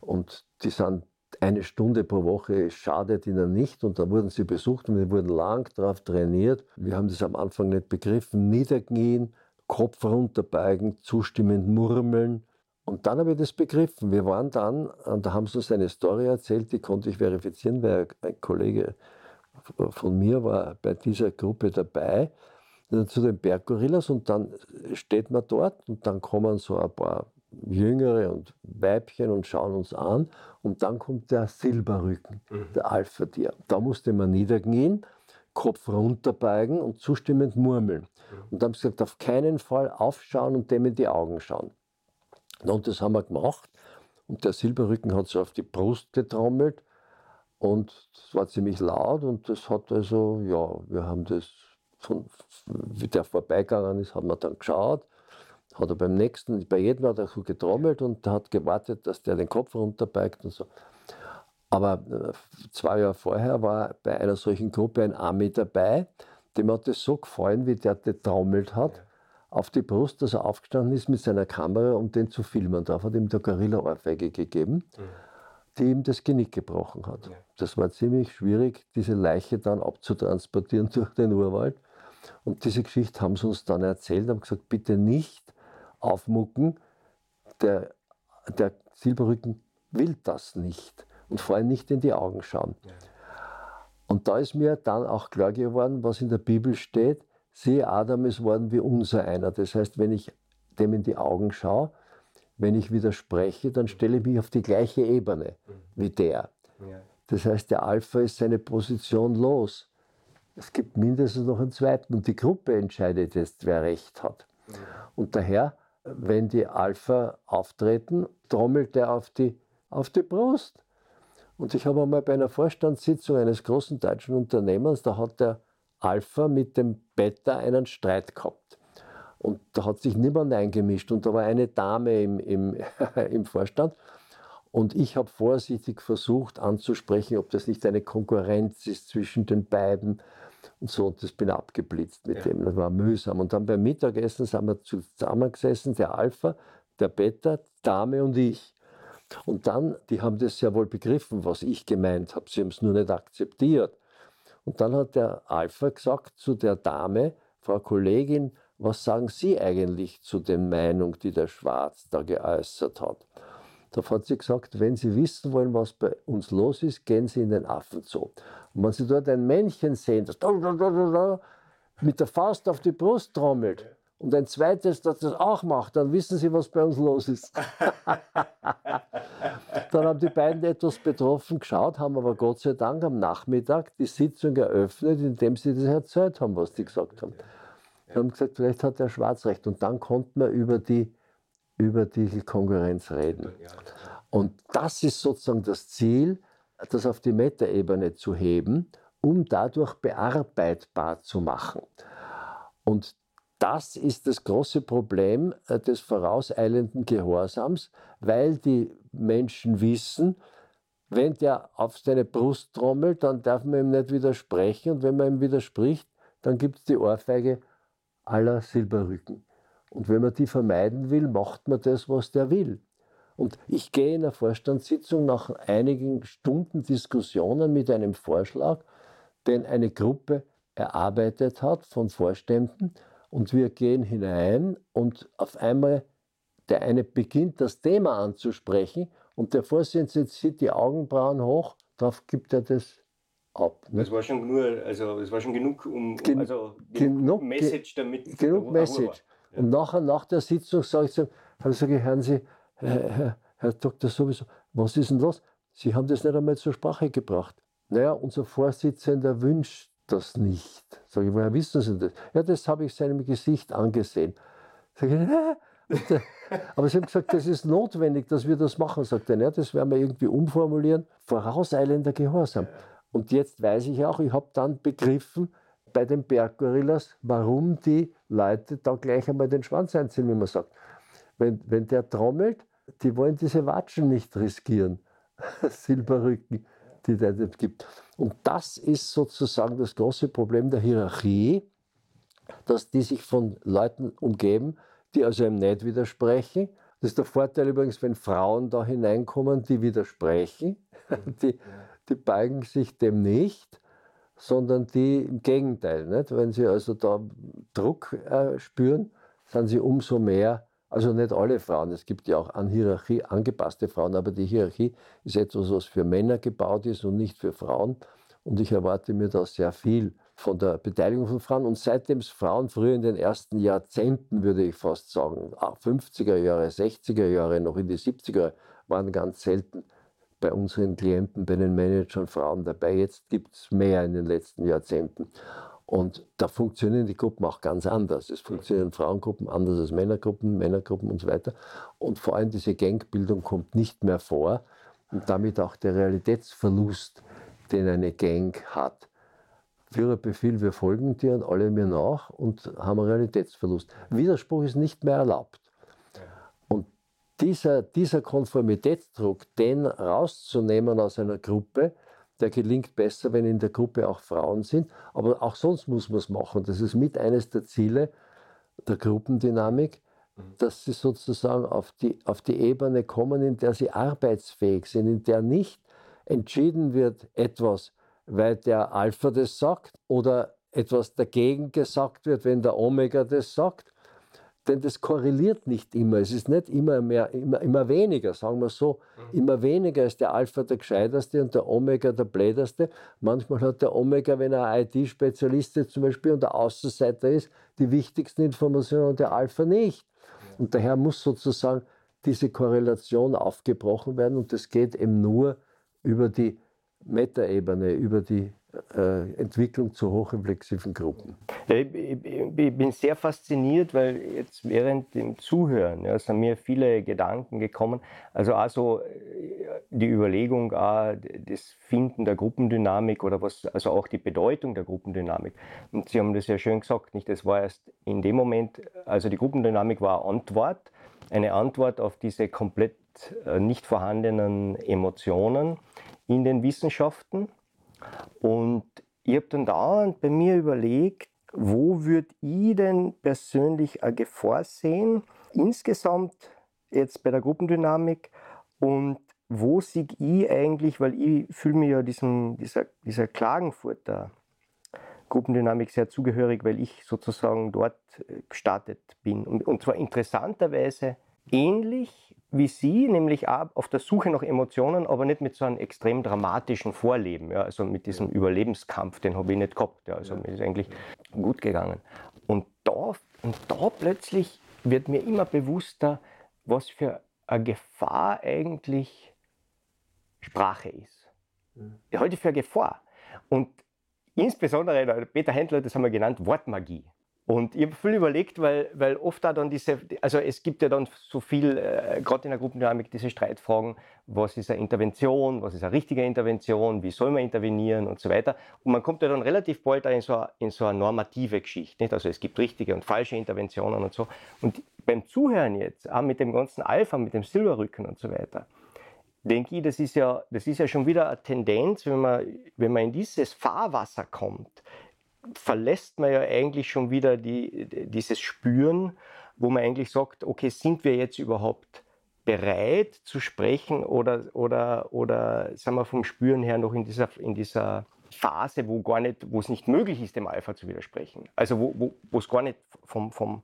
Und die sind eine Stunde pro Woche schadet ihnen nicht und da wurden sie besucht und wir wurden lang darauf trainiert. Wir haben das am Anfang nicht begriffen. Niederknien, Kopf runterbeugen, zustimmend murmeln, und dann habe ich das begriffen. Wir waren dann, und da haben sie uns eine Story erzählt, die konnte ich verifizieren, weil ein Kollege von mir war bei dieser Gruppe dabei, zu den Berggorillas und dann steht man dort und dann kommen so ein paar Jüngere und Weibchen und schauen uns an und dann kommt der Silberrücken, mhm. der Alpha-Tier. Da musste man niederknien, Kopf runterbeugen und zustimmend murmeln. Mhm. Und dann haben sie gesagt, auf keinen Fall aufschauen und dem in die Augen schauen. Und das haben wir gemacht. Und der Silberrücken hat so auf die Brust getrommelt. Und es war ziemlich laut. Und das hat also, ja, wir haben das, von, wie der vorbeigegangen ist, haben wir dann geschaut. Hat er beim nächsten, bei jedem hat er so getrommelt und hat gewartet, dass der den Kopf runterbeigt und so. Aber äh, zwei Jahre vorher war bei einer solchen Gruppe ein Ami dabei, dem hat es so gefallen, wie der getrommelt hat, auf die Brust, dass er aufgestanden ist mit seiner Kamera, um den zu filmen. Darauf hat ihm der Gorilla-Ohrfeige gegeben, ja. die ihm das Genick gebrochen hat. Das war ziemlich schwierig, diese Leiche dann abzutransportieren *laughs* durch den Urwald. Und diese Geschichte haben sie uns dann erzählt, haben gesagt, bitte nicht aufmucken, der, der Silberrücken will das nicht und vor allem nicht in die Augen schauen. Und da ist mir dann auch klar geworden, was in der Bibel steht, siehe Adam ist worden wie unser einer. Das heißt, wenn ich dem in die Augen schaue, wenn ich widerspreche, dann stelle ich mich auf die gleiche Ebene wie der. Das heißt, der Alpha ist seine Position los. Es gibt mindestens noch einen zweiten und die Gruppe entscheidet jetzt, wer recht hat. Und daher, wenn die Alpha auftreten, trommelt er auf die, auf die Brust. Und ich habe einmal bei einer Vorstandssitzung eines großen deutschen Unternehmens, da hat der Alpha mit dem Beta einen Streit gehabt. Und da hat sich niemand eingemischt. Und da war eine Dame im, im, *laughs* im Vorstand. Und ich habe vorsichtig versucht anzusprechen, ob das nicht eine Konkurrenz ist zwischen den beiden. Und so, und das bin abgeblitzt mit ja. dem. Das war mühsam. Und dann beim Mittagessen sind wir zusammengesessen, der Alpha, der Beta, Dame und ich. Und dann, die haben das sehr wohl begriffen, was ich gemeint habe. Sie haben es nur nicht akzeptiert. Und dann hat der Alpha gesagt zu der Dame, Frau Kollegin, was sagen Sie eigentlich zu der Meinung, die der Schwarz da geäußert hat? Da hat sie gesagt, wenn Sie wissen wollen, was bei uns los ist, gehen Sie in den Affenzoo. Und wenn Sie dort ein Männchen sehen, das mit der Faust auf die Brust trommelt, und ein zweites, das das auch macht, dann wissen Sie, was bei uns los ist. *laughs* dann haben die beiden etwas betroffen geschaut, haben aber Gott sei Dank am Nachmittag die Sitzung eröffnet, indem sie das erzählt haben, was die gesagt haben. Sie haben gesagt, vielleicht hat der Schwarz recht. Und dann konnte man über die, über die Konkurrenz reden. Und das ist sozusagen das Ziel, das auf die Metaebene zu heben, um dadurch bearbeitbar zu machen. Und das ist das große Problem äh, des vorauseilenden Gehorsams, weil die Menschen wissen, wenn der auf seine Brust trommelt, dann darf man ihm nicht widersprechen. Und wenn man ihm widerspricht, dann gibt es die Ohrfeige aller Silberrücken. Und wenn man die vermeiden will, macht man das, was der will. Und ich gehe in einer Vorstandssitzung nach einigen Stunden Diskussionen mit einem Vorschlag, den eine Gruppe erarbeitet hat von Vorständen, und wir gehen hinein und auf einmal der eine beginnt das Thema anzusprechen und der Vorsitzende zieht die Augenbrauen hoch, darauf gibt er das ab. Ne? Das war schon nur, also es war schon genug, um Gen also genug, genug Message damit. Genug Message. Und nachher, nach der Sitzung sage ich zu ihm, sage ich, hören Sie, Herr, Herr, Herr Dr. sowieso, was ist denn los? Sie haben das nicht einmal zur Sprache gebracht. Naja, unser Vorsitzender wünscht das nicht. Sag ich, woher wissen Sie das? Ja, das habe ich seinem Gesicht angesehen. Sag ich, *laughs* Hä? aber sie haben gesagt, das ist notwendig, dass wir das machen. Sagt er, ja, das werden wir irgendwie umformulieren. Vorauseilender Gehorsam. Und jetzt weiß ich auch, ich habe dann begriffen bei den Berggorillas, warum die Leute da gleich einmal den Schwanz einziehen, wie man sagt. Wenn, wenn der trommelt, die wollen diese Watschen nicht riskieren. *laughs* Silberrücken die der nicht gibt. Und das ist sozusagen das große Problem der Hierarchie, dass die sich von Leuten umgeben, die also ihm nicht widersprechen. Das ist der Vorteil übrigens, wenn Frauen da hineinkommen, die widersprechen, *laughs* die, die beugen sich dem nicht, sondern die im Gegenteil. Nicht? Wenn sie also da Druck äh, spüren, sind sie umso mehr also nicht alle Frauen, es gibt ja auch an Hierarchie angepasste Frauen, aber die Hierarchie ist etwas, was für Männer gebaut ist und nicht für Frauen. Und ich erwarte mir da sehr viel von der Beteiligung von Frauen. Und seitdem es Frauen früher in den ersten Jahrzehnten, würde ich fast sagen, 50er Jahre, 60er Jahre, noch in die 70er, waren ganz selten bei unseren Klienten, bei den Managern Frauen dabei. Jetzt gibt es mehr in den letzten Jahrzehnten. Und da funktionieren die Gruppen auch ganz anders. Es funktionieren Frauengruppen anders als Männergruppen, Männergruppen und so weiter. Und vor allem diese Gangbildung kommt nicht mehr vor und damit auch der Realitätsverlust, den eine Gang hat. Führerbefehl, wir folgen dir und alle mir nach und haben einen Realitätsverlust. Widerspruch ist nicht mehr erlaubt. Dieser, dieser Konformitätsdruck, den rauszunehmen aus einer Gruppe, der gelingt besser, wenn in der Gruppe auch Frauen sind. Aber auch sonst muss man es machen. Das ist mit eines der Ziele der Gruppendynamik, mhm. dass sie sozusagen auf die, auf die Ebene kommen, in der sie arbeitsfähig sind, in der nicht entschieden wird etwas, weil der Alpha das sagt oder etwas dagegen gesagt wird, wenn der Omega das sagt, denn das korreliert nicht immer. Es ist nicht immer mehr, immer, immer weniger, sagen wir so. Mhm. Immer weniger ist der Alpha der Gescheiterste und der Omega der Bläderste. Manchmal hat der Omega, wenn er IT-Spezialist ist zum Beispiel und der Außenseiter ist, die wichtigsten Informationen und der Alpha nicht. Und daher muss sozusagen diese Korrelation aufgebrochen werden und das geht eben nur über die Metaebene, über die Entwicklung zu hochreflexiven Gruppen. Ich, bin sehr fasziniert, weil jetzt während dem Zuhören ja, sind mir viele Gedanken gekommen. Also also die Überlegung, ah, das Finden der Gruppendynamik oder was, also auch die Bedeutung der Gruppendynamik. Und Sie haben das ja schön gesagt, nicht? Das war erst in dem Moment, also die Gruppendynamik war eine Antwort, eine Antwort auf diese komplett äh, nicht vorhandenen Emotionen in den Wissenschaften und ich habe dann dauernd bei mir überlegt, wo würde ich denn persönlich eine Gefahr sehen, insgesamt jetzt bei der Gruppendynamik und wo sehe ich eigentlich, weil ich fühle mich ja diesem, dieser, dieser Klagenfurter Gruppendynamik sehr zugehörig, weil ich sozusagen dort äh, gestartet bin. Und, und zwar interessanterweise ähnlich wie Sie, nämlich auch auf der Suche nach Emotionen, aber nicht mit so einem extrem dramatischen Vorleben. Ja, also mit diesem Überlebenskampf, den habe ich nicht gehabt. Ja, also mir ist eigentlich gut gegangen. Und da, und da plötzlich wird mir immer bewusster, was für eine Gefahr eigentlich Sprache ist. Ich halte für eine Gefahr. Und insbesondere, Peter Händler, das haben wir genannt, Wortmagie. Und ich habe viel überlegt, weil, weil oft da dann diese, also es gibt ja dann so viel, äh, gerade in der Gruppendynamik, diese Streitfragen, was ist eine Intervention, was ist eine richtige Intervention, wie soll man intervenieren und so weiter. Und man kommt ja dann relativ bald in so, in so eine normative Geschichte. Nicht? Also es gibt richtige und falsche Interventionen und so. Und beim Zuhören jetzt, auch mit dem ganzen Alpha, mit dem Silberrücken und so weiter, denke ich, das ist ja, das ist ja schon wieder eine Tendenz, wenn man, wenn man in dieses Fahrwasser kommt, verlässt man ja eigentlich schon wieder die, dieses Spüren, wo man eigentlich sagt, okay, sind wir jetzt überhaupt bereit zu sprechen oder, oder, oder sind wir vom Spüren her noch in dieser, in dieser Phase, wo gar nicht, wo es nicht möglich ist, dem Alpha zu widersprechen. Also wo, wo, wo es gar nicht vom, vom,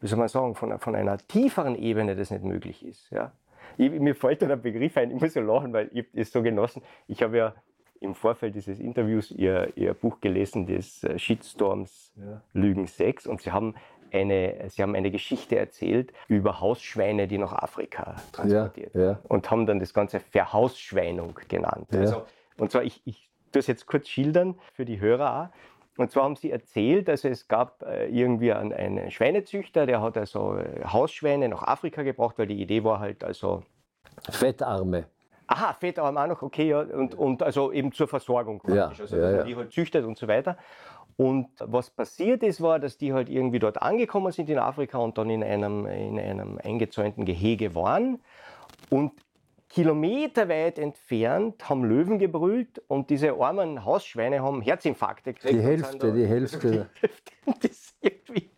wie soll man sagen, von, von einer tieferen Ebene das nicht möglich ist. Ja? Ich, mir fällt da der Begriff ein, ich muss so lachen, weil ich es so genossen. Ich habe ja im Vorfeld dieses Interviews ihr, ihr Buch gelesen, des äh, Shitstorms ja. Lügen 6, und sie haben eine, sie haben eine Geschichte erzählt über Hausschweine, die nach Afrika transportiert ja, ja. und haben dann das Ganze Verhausschweinung genannt. Ja. Also, und zwar, ich, ich tue es jetzt kurz schildern für die Hörer auch. Und zwar haben sie erzählt, also es gab äh, irgendwie einen, einen Schweinezüchter, der hat also äh, Hausschweine nach Afrika gebracht, weil die Idee war halt also Fettarme. Aha, Fettarm auch noch, okay, ja, und, und also eben zur Versorgung praktisch, ja, also ja, ja. die halt züchtet und so weiter. Und was passiert ist, war, dass die halt irgendwie dort angekommen sind in Afrika und dann in einem, in einem eingezäunten Gehege waren. Und kilometerweit entfernt haben Löwen gebrüllt und diese armen Hausschweine haben Herzinfarkte gekriegt. Die Hälfte, die Hälfte. *laughs*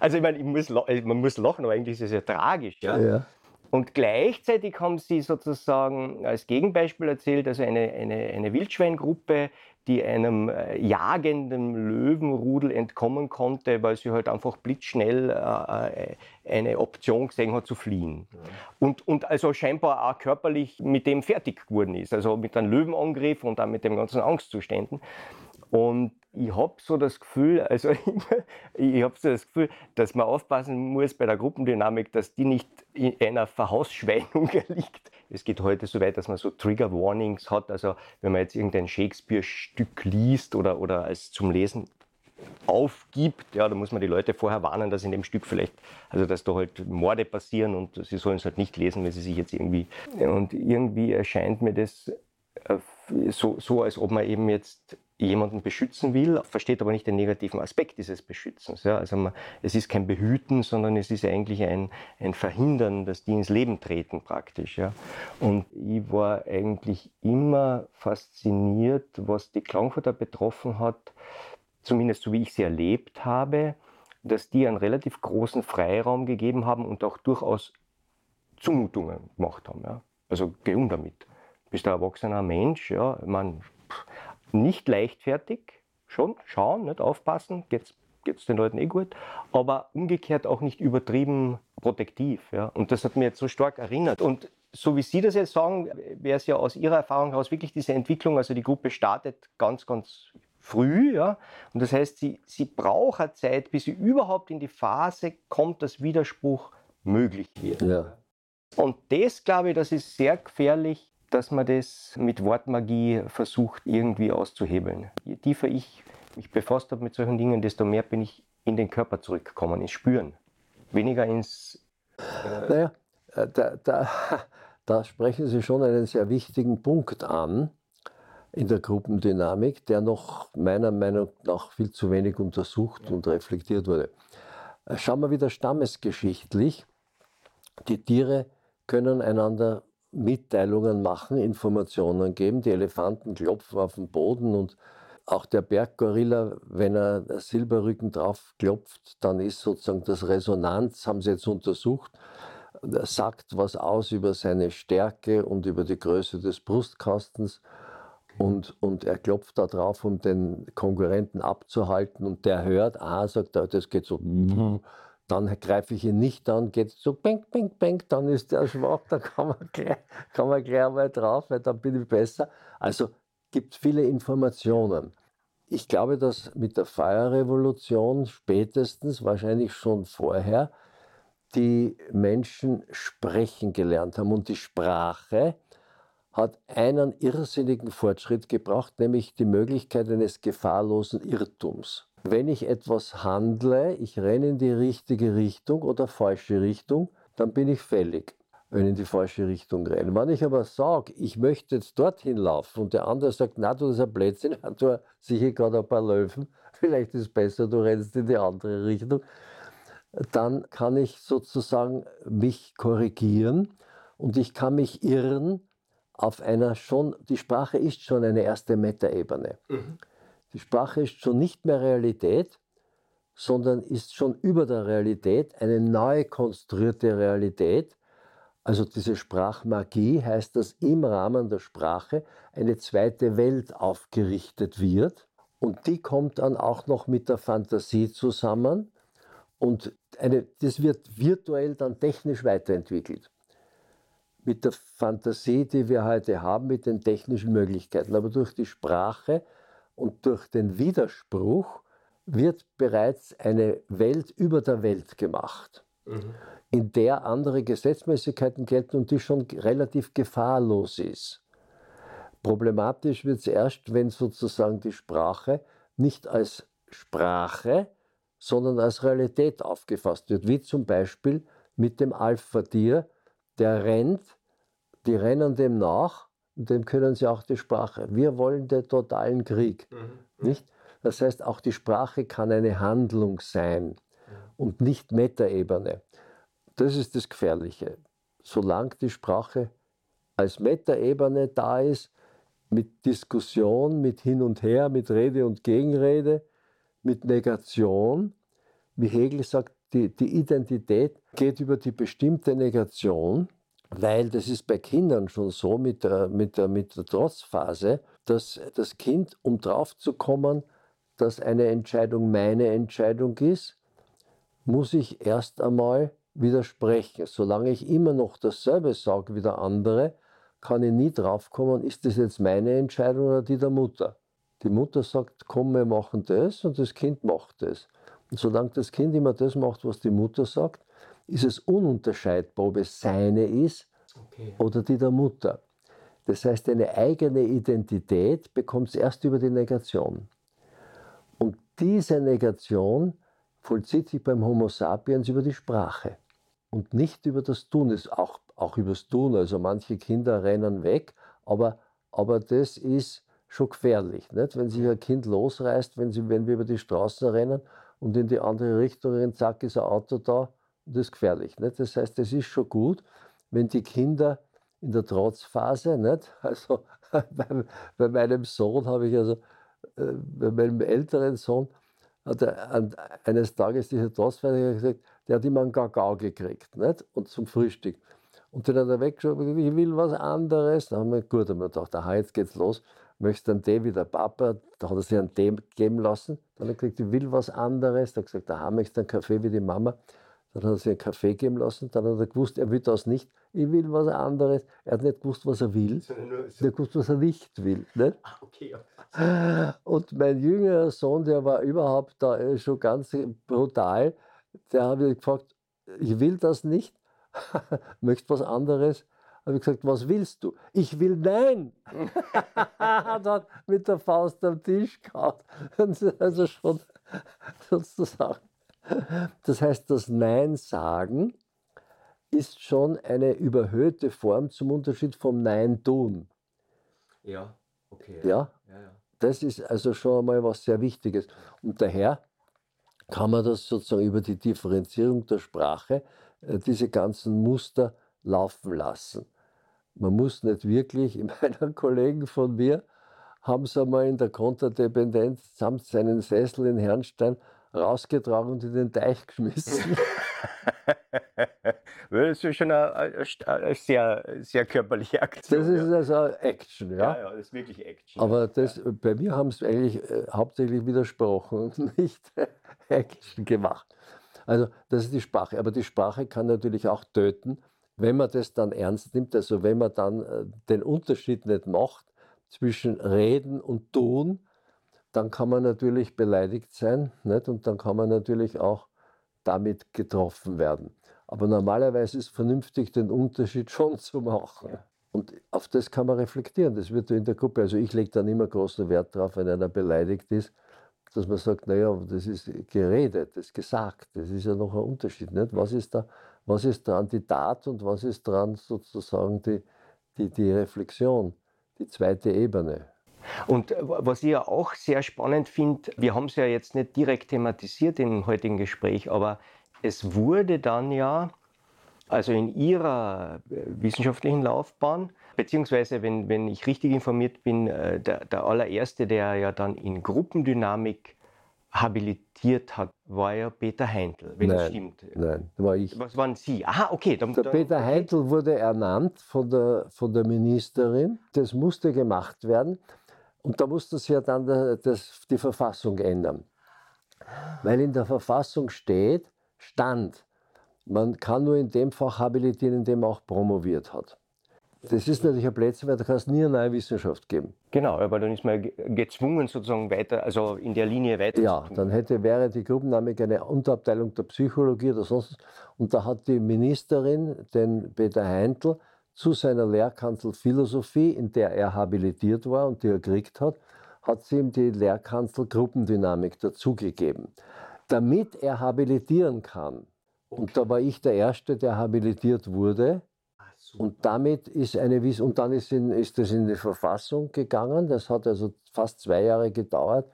also ich meine, ich muss, man muss lachen, aber eigentlich ist es ja tragisch. Ja? ja. Und gleichzeitig haben sie sozusagen als Gegenbeispiel erzählt, also eine, eine, eine Wildschweingruppe, die einem äh, jagenden Löwenrudel entkommen konnte, weil sie halt einfach blitzschnell äh, äh eine Option gesehen hat zu fliehen. Ja. Und, und also scheinbar auch körperlich mit dem fertig geworden ist, also mit einem Löwenangriff und dann mit den ganzen Angstzuständen. Und ich habe so das Gefühl, also *laughs* ich habe so das Gefühl, dass man aufpassen muss bei der Gruppendynamik, dass die nicht in einer Verhausschweinung *laughs* erliegt. Es geht heute so weit, dass man so Trigger Warnings hat. Also wenn man jetzt irgendein Shakespeare-Stück liest oder, oder als zum Lesen aufgibt, ja, da muss man die Leute vorher warnen, dass in dem Stück vielleicht, also dass da halt Morde passieren und sie sollen es halt nicht lesen, wenn sie sich jetzt irgendwie. Und irgendwie erscheint mir das äh, so, so als ob man eben jetzt jemanden beschützen will, versteht aber nicht den negativen Aspekt dieses Beschützens. Ja. Also man, es ist kein Behüten, sondern es ist eigentlich ein, ein Verhindern, dass die ins Leben treten praktisch. Ja. Und ich war eigentlich immer fasziniert, was die Klangfurter betroffen hat, zumindest so wie ich sie erlebt habe, dass die einen relativ großen Freiraum gegeben haben und auch durchaus Zumutungen gemacht haben. Ja. Also geh um damit. Bist ein erwachsener Mensch, ja, man nicht leichtfertig, schon schauen, nicht aufpassen, geht's geht's den Leuten eh gut, aber umgekehrt auch nicht übertrieben protektiv. Ja. Und das hat mir jetzt so stark erinnert. Und so wie Sie das jetzt sagen, wäre es ja aus Ihrer Erfahrung heraus wirklich diese Entwicklung, also die Gruppe startet ganz, ganz früh, ja. Und das heißt, sie, sie braucht Zeit, bis sie überhaupt in die Phase kommt, dass Widerspruch möglich wird. Ja. Und das, glaube ich, das ist sehr gefährlich, dass man das mit Wortmagie versucht irgendwie auszuhebeln. Je tiefer ich mich befasst habe mit solchen Dingen, desto mehr bin ich in den Körper zurückgekommen, ins Spüren. Weniger ins. Äh naja, äh, da, da, *laughs* da sprechen Sie schon einen sehr wichtigen Punkt an in der Gruppendynamik, der noch meiner Meinung nach viel zu wenig untersucht und reflektiert wurde. Äh, schauen wir wieder stammesgeschichtlich. Die Tiere können einander Mitteilungen machen, Informationen geben. Die Elefanten klopfen auf den Boden und auch der Berggorilla, wenn er Silberrücken drauf klopft, dann ist sozusagen das Resonanz, haben sie jetzt untersucht, sagt was aus über seine Stärke und über die Größe des Brustkastens. Und, und er klopft da drauf, um den Konkurrenten abzuhalten. Und der hört, ah, sagt er, das geht so dann greife ich ihn nicht an, geht so bang, bang, bang, dann ist der schwach, da kann man gleich, kann man gleich einmal drauf, weil dann bin ich besser. Also gibt viele Informationen. Ich glaube, dass mit der Feuerrevolution spätestens, wahrscheinlich schon vorher, die Menschen sprechen gelernt haben und die Sprache hat einen irrsinnigen Fortschritt gebracht, nämlich die Möglichkeit eines gefahrlosen Irrtums. Wenn ich etwas handle, ich renne in die richtige Richtung oder falsche Richtung, dann bin ich fällig, wenn ich in die falsche Richtung renne. Wenn ich aber sage, ich möchte jetzt dorthin laufen und der andere sagt, na, du, das ist ein Blödsinn, *laughs* du sicher gerade ein paar Löwen, *laughs* vielleicht ist es besser, du rennst in die andere Richtung, dann kann ich sozusagen mich korrigieren und ich kann mich irren auf einer schon, die Sprache ist schon eine erste Metaebene. Mhm. Die Sprache ist schon nicht mehr Realität, sondern ist schon über der Realität eine neu konstruierte Realität. Also diese Sprachmagie heißt, dass im Rahmen der Sprache eine zweite Welt aufgerichtet wird. Und die kommt dann auch noch mit der Fantasie zusammen. Und eine, das wird virtuell dann technisch weiterentwickelt. Mit der Fantasie, die wir heute haben, mit den technischen Möglichkeiten. Aber durch die Sprache und durch den Widerspruch wird bereits eine Welt über der Welt gemacht, mhm. in der andere Gesetzmäßigkeiten gelten und die schon relativ gefahrlos ist. Problematisch wird es erst, wenn sozusagen die Sprache nicht als Sprache, sondern als Realität aufgefasst wird, wie zum Beispiel mit dem Alpha-Tier, der rennt, die rennen dem nach dem können sie auch die Sprache. Wir wollen den totalen Krieg. Mhm. Nicht? Das heißt, auch die Sprache kann eine Handlung sein mhm. und nicht Metaebene. Das ist das Gefährliche. Solange die Sprache als Metaebene da ist, mit Diskussion, mit Hin und Her, mit Rede und Gegenrede, mit Negation, wie Hegel sagt, die, die Identität geht über die bestimmte Negation weil das ist bei Kindern schon so mit der, mit der, mit der Trotzphase, dass das Kind, um drauf zu kommen, dass eine Entscheidung meine Entscheidung ist, muss ich erst einmal widersprechen. Solange ich immer noch dasselbe sage wie der andere, kann ich nie drauf kommen, ist das jetzt meine Entscheidung oder die der Mutter. Die Mutter sagt, komm, wir machen das und das Kind macht das. Und solange das Kind immer das macht, was die Mutter sagt, ist es ununterscheidbar, ob es seine ist okay. oder die der Mutter. Das heißt, eine eigene Identität bekommt es erst über die Negation. Und diese Negation vollzieht sich beim Homo sapiens über die Sprache und nicht über das Tun, ist auch, auch über das Tun. Also manche Kinder rennen weg, aber, aber das ist schon gefährlich. Nicht? Wenn sich ein Kind losreißt, wenn, sie, wenn wir über die Straßen rennen und in die andere Richtung rennen, zack, ist ein Auto da, das ist gefährlich. Nicht? Das heißt, es ist schon gut, wenn die Kinder in der Trotzphase, nicht? *laughs* also bei, bei meinem Sohn habe ich also, äh, bei meinem älteren Sohn, hat er eines Tages diese Trotzphase gesagt, der hat immer einen Kakao gekriegt nicht? und zum Frühstück. Und den hat er gesagt, ich will was anderes. Dann haben wir, gut, haben wir gedacht, aha, jetzt geht's los. Möchtest du einen Tee wie der Papa? Da hat er sich einen Tee geben lassen. Dann hat er gesagt, ich will was anderes. Dann hat er gesagt, aha, möchtest du einen Kaffee wie die Mama? Dann hat er sich einen Kaffee geben lassen. Dann hat er gewusst, er will das nicht. Ich will was anderes. Er hat nicht gewusst, was er will. So. Er hat gewusst, was er nicht will. Nicht? Ah, okay. Und mein jüngerer Sohn, der war überhaupt da äh, schon ganz brutal. Der hat mich gefragt, ich will das nicht. *laughs* möchte was anderes. Habe ich gesagt, was willst du? Ich will Nein. *laughs* hat er mit der Faust am Tisch gehauen. *laughs* Also schon sozusagen. Das heißt, das Nein sagen ist schon eine überhöhte Form zum Unterschied vom Nein tun. Ja, okay. Ja? ja, ja. Das ist also schon einmal was sehr Wichtiges. Und daher kann man das sozusagen über die Differenzierung der Sprache äh, diese ganzen Muster laufen lassen. Man muss nicht wirklich, *laughs* meiner Kollegen von mir haben sie einmal in der Konterdependenz samt seinen Sessel in Herrnstein rausgetragen und in den Teich geschmissen. *laughs* das ist schon eine, eine, sehr, sehr körperliche Aktion. Das ist also Action, ja. Ja, ja, das ist wirklich Action. Aber das, ja. bei mir haben sie eigentlich äh, hauptsächlich widersprochen und *laughs* nicht *laughs* Action gemacht. Also das ist die Sprache. Aber die Sprache kann natürlich auch töten, wenn man das dann ernst nimmt. Also wenn man dann äh, den Unterschied nicht macht zwischen Reden und Tun, dann kann man natürlich beleidigt sein nicht? und dann kann man natürlich auch damit getroffen werden. Aber normalerweise ist vernünftig, den Unterschied *laughs* schon zu machen. Und auf das kann man reflektieren. Das wird in der Gruppe, also ich lege dann immer großen Wert darauf, wenn einer beleidigt ist, dass man sagt, naja, das ist geredet, das ist gesagt, das ist ja noch ein Unterschied. Nicht? Was, ist da, was ist dran die Tat und was ist dran sozusagen die, die, die Reflexion, die zweite Ebene? Und was ich ja auch sehr spannend finde, wir haben es ja jetzt nicht direkt thematisiert im heutigen Gespräch, aber es wurde dann ja, also in Ihrer äh, wissenschaftlichen Laufbahn, beziehungsweise wenn, wenn ich richtig informiert bin, äh, der, der allererste, der ja dann in Gruppendynamik habilitiert hat, war ja Peter Heintl, wenn nein, das stimmt. Nein, war ich. Was waren Sie? Aha, okay. Dann, der dann, Peter Heintl wurde ernannt von der, von der Ministerin. Das musste gemacht werden. Und da musste sie ja dann das, die Verfassung ändern. Weil in der Verfassung steht, stand, man kann nur in dem Fach habilitieren, in dem man auch promoviert hat. Das ist natürlich ein Plätzchen, weil da kannst nie eine neue Wissenschaft geben. Genau, aber dann ist man gezwungen, sozusagen weiter, also in der Linie weiter Ja, dann hätte, wäre die Gruppendynamik eine Unterabteilung der Psychologie oder sonst Und da hat die Ministerin den Peter Heintl zu seiner Lehrkanzel Philosophie, in der er habilitiert war und die er gekriegt hat, hat sie ihm die Lehrkanzel Gruppendynamik dazugegeben. Damit er habilitieren kann, okay. und da war ich der Erste, der habilitiert wurde, und damit ist eine Wiss und dann ist, in, ist das in die Verfassung gegangen. Das hat also fast zwei Jahre gedauert,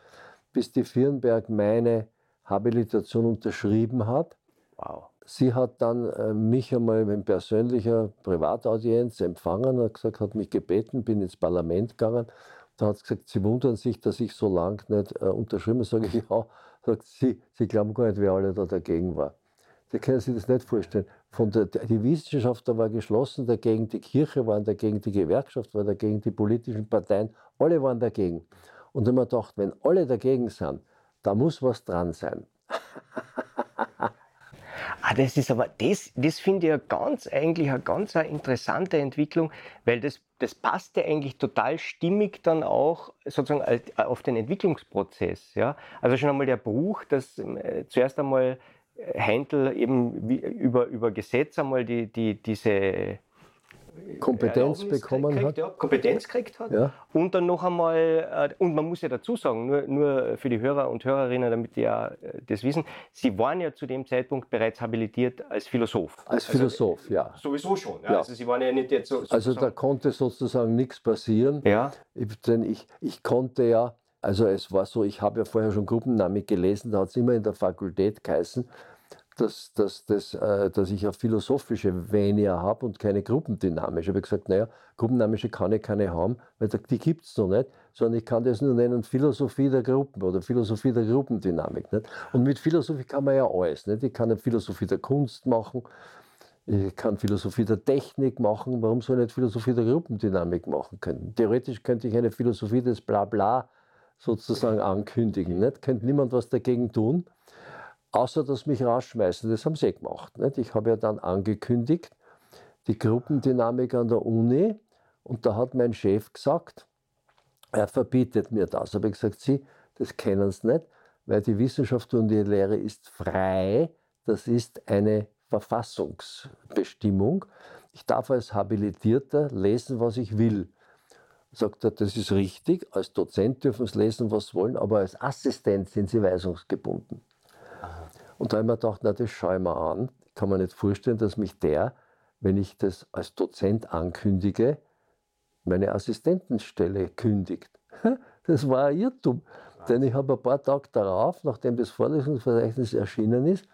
bis die Firnberg meine Habilitation unterschrieben hat. Wow. Sie hat dann äh, mich einmal in persönlicher Privataudienz empfangen, hat gesagt, hat mich gebeten, bin ins Parlament gegangen. Da hat sie gesagt, Sie wundern sich, dass ich so lange nicht äh, unterschrieben habe. Sage ich, *laughs* ja. Sagt sie, Sie glauben gar nicht, wer alle da dagegen war. Sie können sich das nicht vorstellen. Von der, die Wissenschaft war geschlossen dagegen, die Kirche waren dagegen, die Gewerkschaft war dagegen, die politischen Parteien, alle waren dagegen. Und wenn man gedacht, wenn alle dagegen sind, da muss was dran sein. *laughs* Ah, das ist aber, das, das finde ich ja ganz, eigentlich eine ganz eine interessante Entwicklung, weil das, das passt ja eigentlich total stimmig dann auch sozusagen auf den Entwicklungsprozess. Ja? Also schon einmal der Bruch, dass äh, zuerst einmal Händel eben wie, über, über Gesetz einmal die, die, diese Kompetenz bekommen kriegt, hat. Ja, Kompetenz gekriegt hat. Ja. Und dann noch einmal, äh, und man muss ja dazu sagen, nur, nur für die Hörer und Hörerinnen, damit die ja äh, das wissen, Sie waren ja zu dem Zeitpunkt bereits habilitiert als Philosoph. Als Philosoph, also, ja. Sowieso schon. Ja. Also Sie waren ja nicht jetzt so. Also da konnte sozusagen nichts passieren. Ja. Ich, denn ich, ich konnte ja, also es war so, ich habe ja vorher schon Gruppendynamik gelesen, da hat es immer in der Fakultät geheißen, dass, dass, dass, äh, dass ich eine philosophische Venia habe und keine gruppendynamische. Ich habe gesagt, naja, gruppendynamische kann ich keine haben, weil die gibt es noch nicht, sondern ich kann das nur nennen Philosophie der Gruppen oder Philosophie der Gruppendynamik. Nicht? Und mit Philosophie kann man ja alles. Nicht? Ich kann eine Philosophie der Kunst machen, ich kann Philosophie der Technik machen, warum soll ich nicht Philosophie der Gruppendynamik machen können? Theoretisch könnte ich eine Philosophie des Blabla sozusagen ankündigen. Nicht? Könnte niemand was dagegen tun außer dass mich rausschmeißen. Das haben sie gemacht. Nicht? Ich habe ja dann angekündigt, die Gruppendynamik an der Uni, und da hat mein Chef gesagt, er verbietet mir das. Aber ich gesagt, Sie, das kennen Sie nicht, weil die Wissenschaft und die Lehre ist frei. Das ist eine Verfassungsbestimmung. Ich darf als Habilitierter lesen, was ich will. Sagt er, das ist richtig. Als Dozent dürfen Sie lesen, was Sie wollen, aber als Assistent sind Sie weisungsgebunden. Und da habe ich mir gedacht, na, das schaue ich mir an. Ich kann mir nicht vorstellen, dass mich der, wenn ich das als Dozent ankündige, meine Assistentenstelle kündigt. *laughs* Das war ein Irrtum. Denn ich habe ein paar Tage darauf, nachdem das Vorlesungsverzeichnis erschienen ist,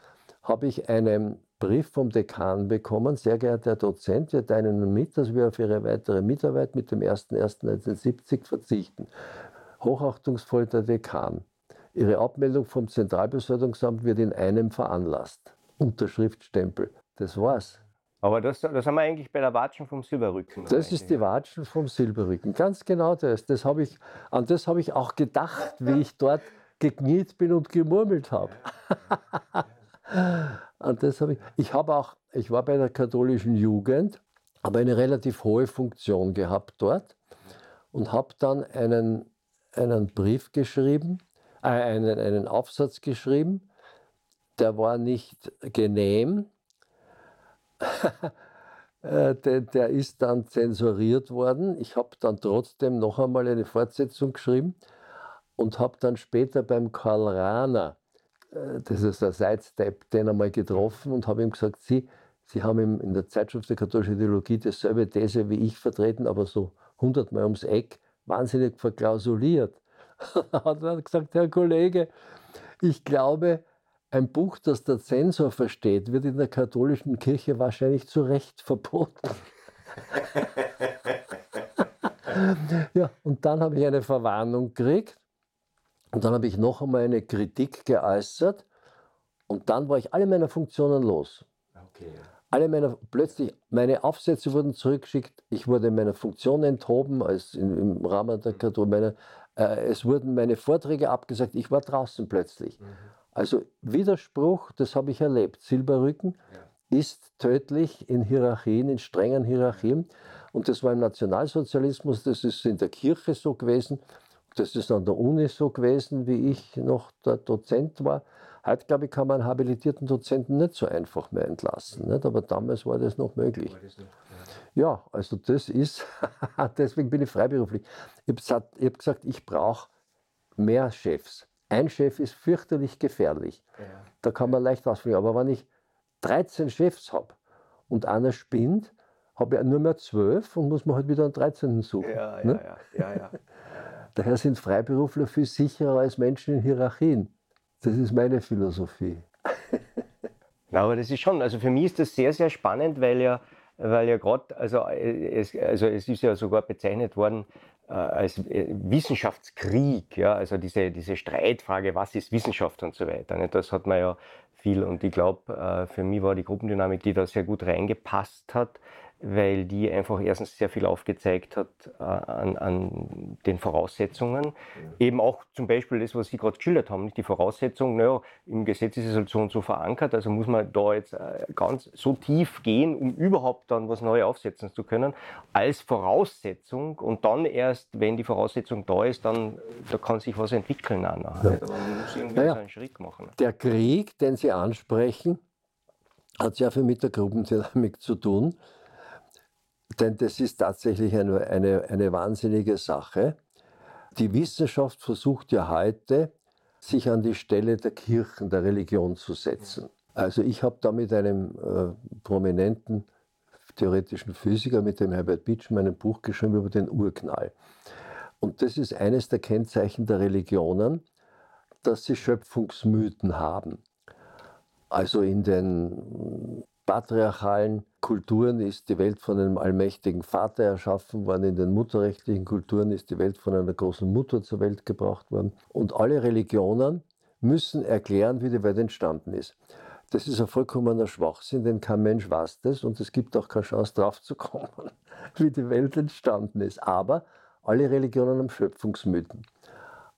habe ich einen Brief vom Dekan bekommen, sehr geehrter Herr Dozent, wir teilen Ihnen mit, dass wir auf Ihre weitere Mitarbeit mit dem 01.01.1970 verzichten. Hochachtungsvoll der Dekan. Ihre Abmeldung vom Zentralbeförderungsamt wird in einem veranlasst. Unterschriftstempel. Das war's. Aber das, das haben wir eigentlich bei der Watschen vom Silberrücken. Das ist die Watschen vom Silberrücken. Ganz genau das. das hab ich, an das habe ich auch gedacht, wie ich dort gekniet bin und gemurmelt habe. *laughs* an das habe ich. Ich habe auch, ich war bei der katholischen Jugend, habe eine relativ hohe Funktion gehabt dort und habe dann einen, einen Brief geschrieben einen, einen Aufsatz geschrieben, der war nicht genehm. *laughs* der, der ist dann zensuriert worden. Ich habe dann trotzdem noch einmal eine Fortsetzung geschrieben und habe dann später beim Karl Rahner, äh, das ist der Sidestep, den einmal getroffen und habe ihm gesagt, Sie, Sie haben in der Zeitschrift der katholischen Ideologie dieselbe These wie ich vertreten, aber so hundertmal ums Eck, wahnsinnig verklausuliert. *laughs* hat er gesagt, Herr Kollege, ich glaube, ein Buch, das der Zensor versteht, wird in der katholischen Kirche wahrscheinlich zu Recht verboten. *laughs* ja, und dann habe ich eine Verwarnung gekriegt und dann habe ich noch einmal eine Kritik geäußert und dann war ich alle meiner Funktionen los. Okay. Alle meine, plötzlich, meine Aufsätze wurden zurückgeschickt, ich wurde meiner Funktion enthoben, als im, im Rahmen der Katholik, äh, es wurden meine Vorträge abgesagt, ich war draußen plötzlich. Mhm. Also Widerspruch, das habe ich erlebt. Silberrücken ja. ist tödlich in Hierarchien, in strengen Hierarchien. Und das war im Nationalsozialismus, das ist in der Kirche so gewesen, das ist an der Uni so gewesen, wie ich noch der Dozent war. Heute, glaube ich, kann man einen habilitierten Dozenten nicht so einfach mehr entlassen. Nicht? Aber damals war das noch möglich. Ja, also das ist, *laughs* deswegen bin ich freiberuflich. Ich habe hab gesagt, ich brauche mehr Chefs. Ein Chef ist fürchterlich gefährlich. Ja. Da kann man leicht ausfliegen. Aber wenn ich 13 Chefs habe und einer spinnt, habe ich nur mehr 12 und muss man halt wieder einen 13. suchen. Ja, ne? ja, ja, ja, *laughs* Daher sind Freiberufler viel sicherer als Menschen in Hierarchien. Das ist meine Philosophie. *laughs* Ja, aber das ist schon, also für mich ist das sehr, sehr spannend, weil ja weil ja gerade, also es, also es ist ja sogar bezeichnet worden äh, als äh, Wissenschaftskrieg, ja, also diese, diese Streitfrage, was ist Wissenschaft und so weiter. Ne? Das hat man ja viel und ich glaube, äh, für mich war die Gruppendynamik, die da sehr gut reingepasst hat, weil die einfach erstens sehr viel aufgezeigt hat äh, an, an, den Voraussetzungen. Ja. Eben auch zum Beispiel das, was Sie gerade geschildert haben, nicht die Voraussetzung, naja, im Gesetz ist es halt so und so verankert, also muss man da jetzt äh, ganz so tief gehen, um überhaupt dann was Neues aufsetzen zu können, als Voraussetzung und dann erst, wenn die Voraussetzung da ist, dann da kann sich was entwickeln. Auch nachher. Ja. Aber man muss irgendwie naja, so einen Schritt machen. Der Krieg, den Sie ansprechen, hat sehr viel mit der Gruppendynamik *laughs* zu tun Denn das ist tatsächlich eine, eine, eine wahnsinnige Sache. Die Wissenschaft versucht ja heute, sich an die Stelle der Kirchen, der Religion zu setzen. Also ich habe da mit einem äh, prominenten theoretischen Physiker, mit dem Herbert Bitschmann, ein Buch geschrieben über den Urknall. Und das ist eines der Kennzeichen der Religionen, dass sie Schöpfungsmythen haben. Also in den patriarchalen Kulturen ist die Welt von einem allmächtigen Vater erschaffen worden, in den mutterrechtlichen Kulturen ist die Welt von einer großen Mutter zur Welt gebracht worden. Und alle Religionen müssen erklären, wie die Welt entstanden ist. Das ist ein vollkommener Schwachsinn, denn kein Mensch weiß das und es gibt auch keine Chance drauf zu kommen, *laughs* wie die Welt entstanden ist. Aber alle Religionen haben Schöpfungsmythen.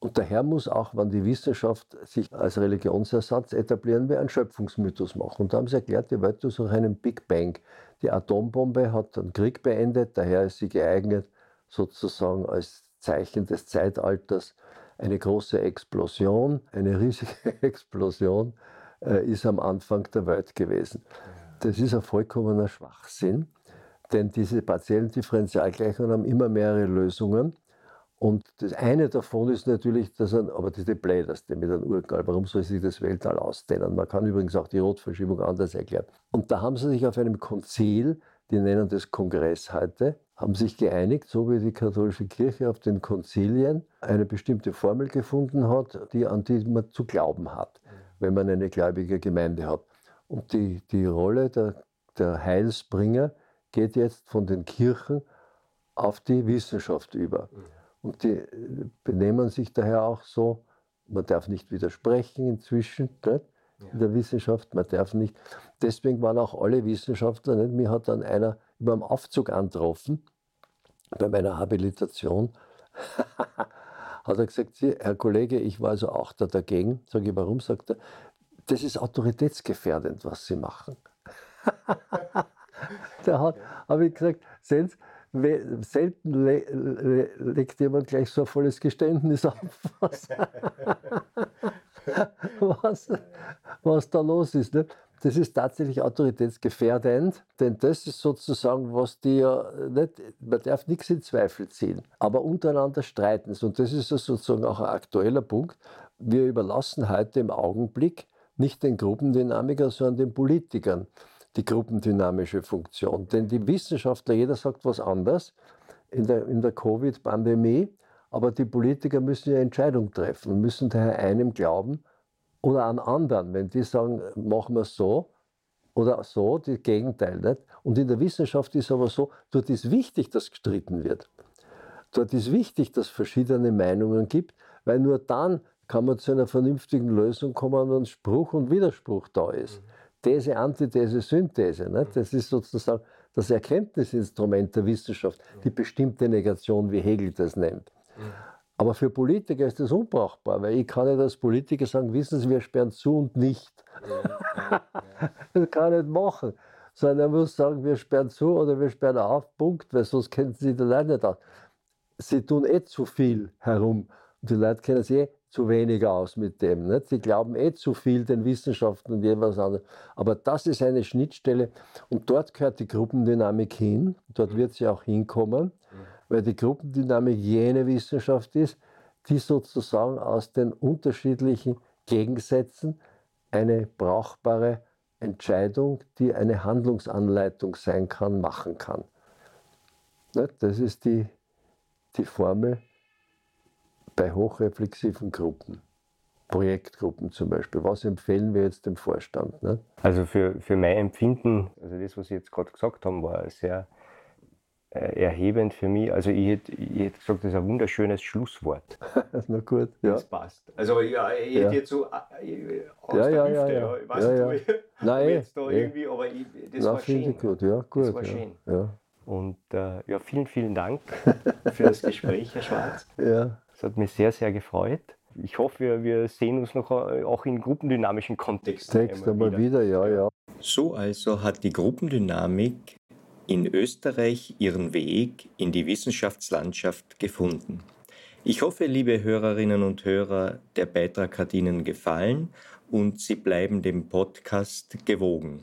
Und daher muss auch, wenn die Wissenschaft sich als Religionsersatz etablieren will, einen Schöpfungsmythos machen. Und da haben sie erklärt, die Welt ist durch einen Big Bang. Die Atombombe hat den Krieg beendet, daher ist sie geeignet, sozusagen als Zeichen des Zeitalters. Eine große Explosion, eine riesige *laughs* Explosion äh, ist am Anfang der Welt gewesen. Das ist ein vollkommener Schwachsinn, denn diese partiellen Differentialgleichungen haben immer mehrere Lösungen. Und das eine davon ist natürlich, dass ein, aber das die bläderste mit einem Urknall. Warum soll sich das Weltall ausdehnen? Man kann übrigens auch die Rotverschiebung anders erklären. Und da haben sie sich auf einem Konzil, die nennen das Kongress heute, haben sich geeinigt, so wie die katholische Kirche auf den Konzilien eine bestimmte Formel gefunden hat, die, an die man zu glauben hat, wenn man eine gläubige Gemeinde hat. Und die, die Rolle der, der Heilsbringer geht jetzt von den Kirchen auf die Wissenschaft über. Und die äh, benehmen sich daher auch so, man darf nicht widersprechen inzwischen nicht? in der Wissenschaft, man darf nicht. Deswegen waren auch alle Wissenschaftler, nicht? mir hat dann einer über dem Aufzug angetroffen, bei meiner Habilitation, *laughs* hat er gesagt, Herr Kollege, ich war also auch da dagegen. Sage ich, warum? Sagt er, das ist autoritätsgefährdend, was Sie machen. *laughs* da habe ich gesagt, sehen Sie, selten le le legt jemand gleich so ein volles Geständnis auf, was, *laughs* was, was da los ist. Ne? Das ist tatsächlich autoritätsgefährdend, denn das ist sozusagen, was die ja nicht, man darf nichts in Zweifel ziehen, aber untereinander streiten. Und das ist sozusagen auch ein aktueller Punkt. Wir überlassen heute im Augenblick nicht den Gruppendynamikern, sondern den Politikern die gruppendynamische Funktion. Denn die Wissenschaftler, jeder sagt was anderes in der, in der Covid-Pandemie, aber die Politiker müssen ja Entscheidungen treffen müssen daher einem glauben oder an anderen. Wenn die sagen, machen wir es so oder so, das Gegenteil. Nicht? Und in der Wissenschaft ist aber so, dort ist wichtig, dass gestritten wird. Dort ist wichtig, dass es verschiedene Meinungen gibt, weil nur dann kann man zu einer vernünftigen Lösung kommen, wenn Spruch und Widerspruch da ist. Mhm. These, Antithese, Synthese. Ne? Das ist sozusagen das Erkenntnisinstrument der Wissenschaft, die bestimmte Negation, wie Hegel das nennt. Aber für Politiker ist das unbrauchbar, weil ich kann nicht als Politiker sagen, wissen Sie, wir sperren zu und nicht. *laughs* das kann ich nicht machen. Sondern er muss sagen, wir sperren zu oder wir sperren auf, Punkt, weil sonst kennen Sie die Leute nicht aus. Sie tun eh zu viel herum. Und die Leute kennen sich eh zu wenig aus mit dem. Nicht? Sie glauben eh zu viel den Wissenschaften und jeweils anderes. Aber das ist eine Schnittstelle und dort gehört die Gruppendynamik hin. Dort wird sie auch hinkommen, weil die Gruppendynamik jene Wissenschaft ist, die sozusagen aus den unterschiedlichen Gegensätzen eine brauchbare Entscheidung, die eine Handlungsanleitung sein kann, machen kann. Das ist die, die Formel bei hochreflexiven Gruppen, Projektgruppen zum Beispiel, was empfehlen wir jetzt dem Vorstand? Ne? Also für, für mein Empfinden, also das, was Sie jetzt gerade gesagt haben, war sehr äh, erhebend für mich. Also ich hätte, ich hätte gesagt, das ist ein wunderschönes Schlusswort. *laughs* Na gut, ja. Das passt. Also ja, ich hätte ja. jetzt so äh, aus ja, der ja, Hüfte, ja, ja. ich weiß ja, nicht, ja. *laughs* Nein, jetzt da irgendwie, aber ich, das Na, war schön. Gut, ja, gut. Das war ja. schön. Ja. Und äh, ja, vielen, vielen Dank *laughs* für das Gespräch, Herr Schwarz. Ja. Hat mich sehr, sehr gefreut. Ich hoffe, wir, wir sehen uns noch äh, auch in gruppendynamischen Kontext. Text einmal wieder. wieder, ja, ja. So also hat die Gruppendynamik in Österreich ihren Weg in die Wissenschaftslandschaft gefunden. Ich hoffe, liebe Hörerinnen und Hörer, der Beitrag hat Ihnen gefallen und Sie bleiben dem Podcast gewogen.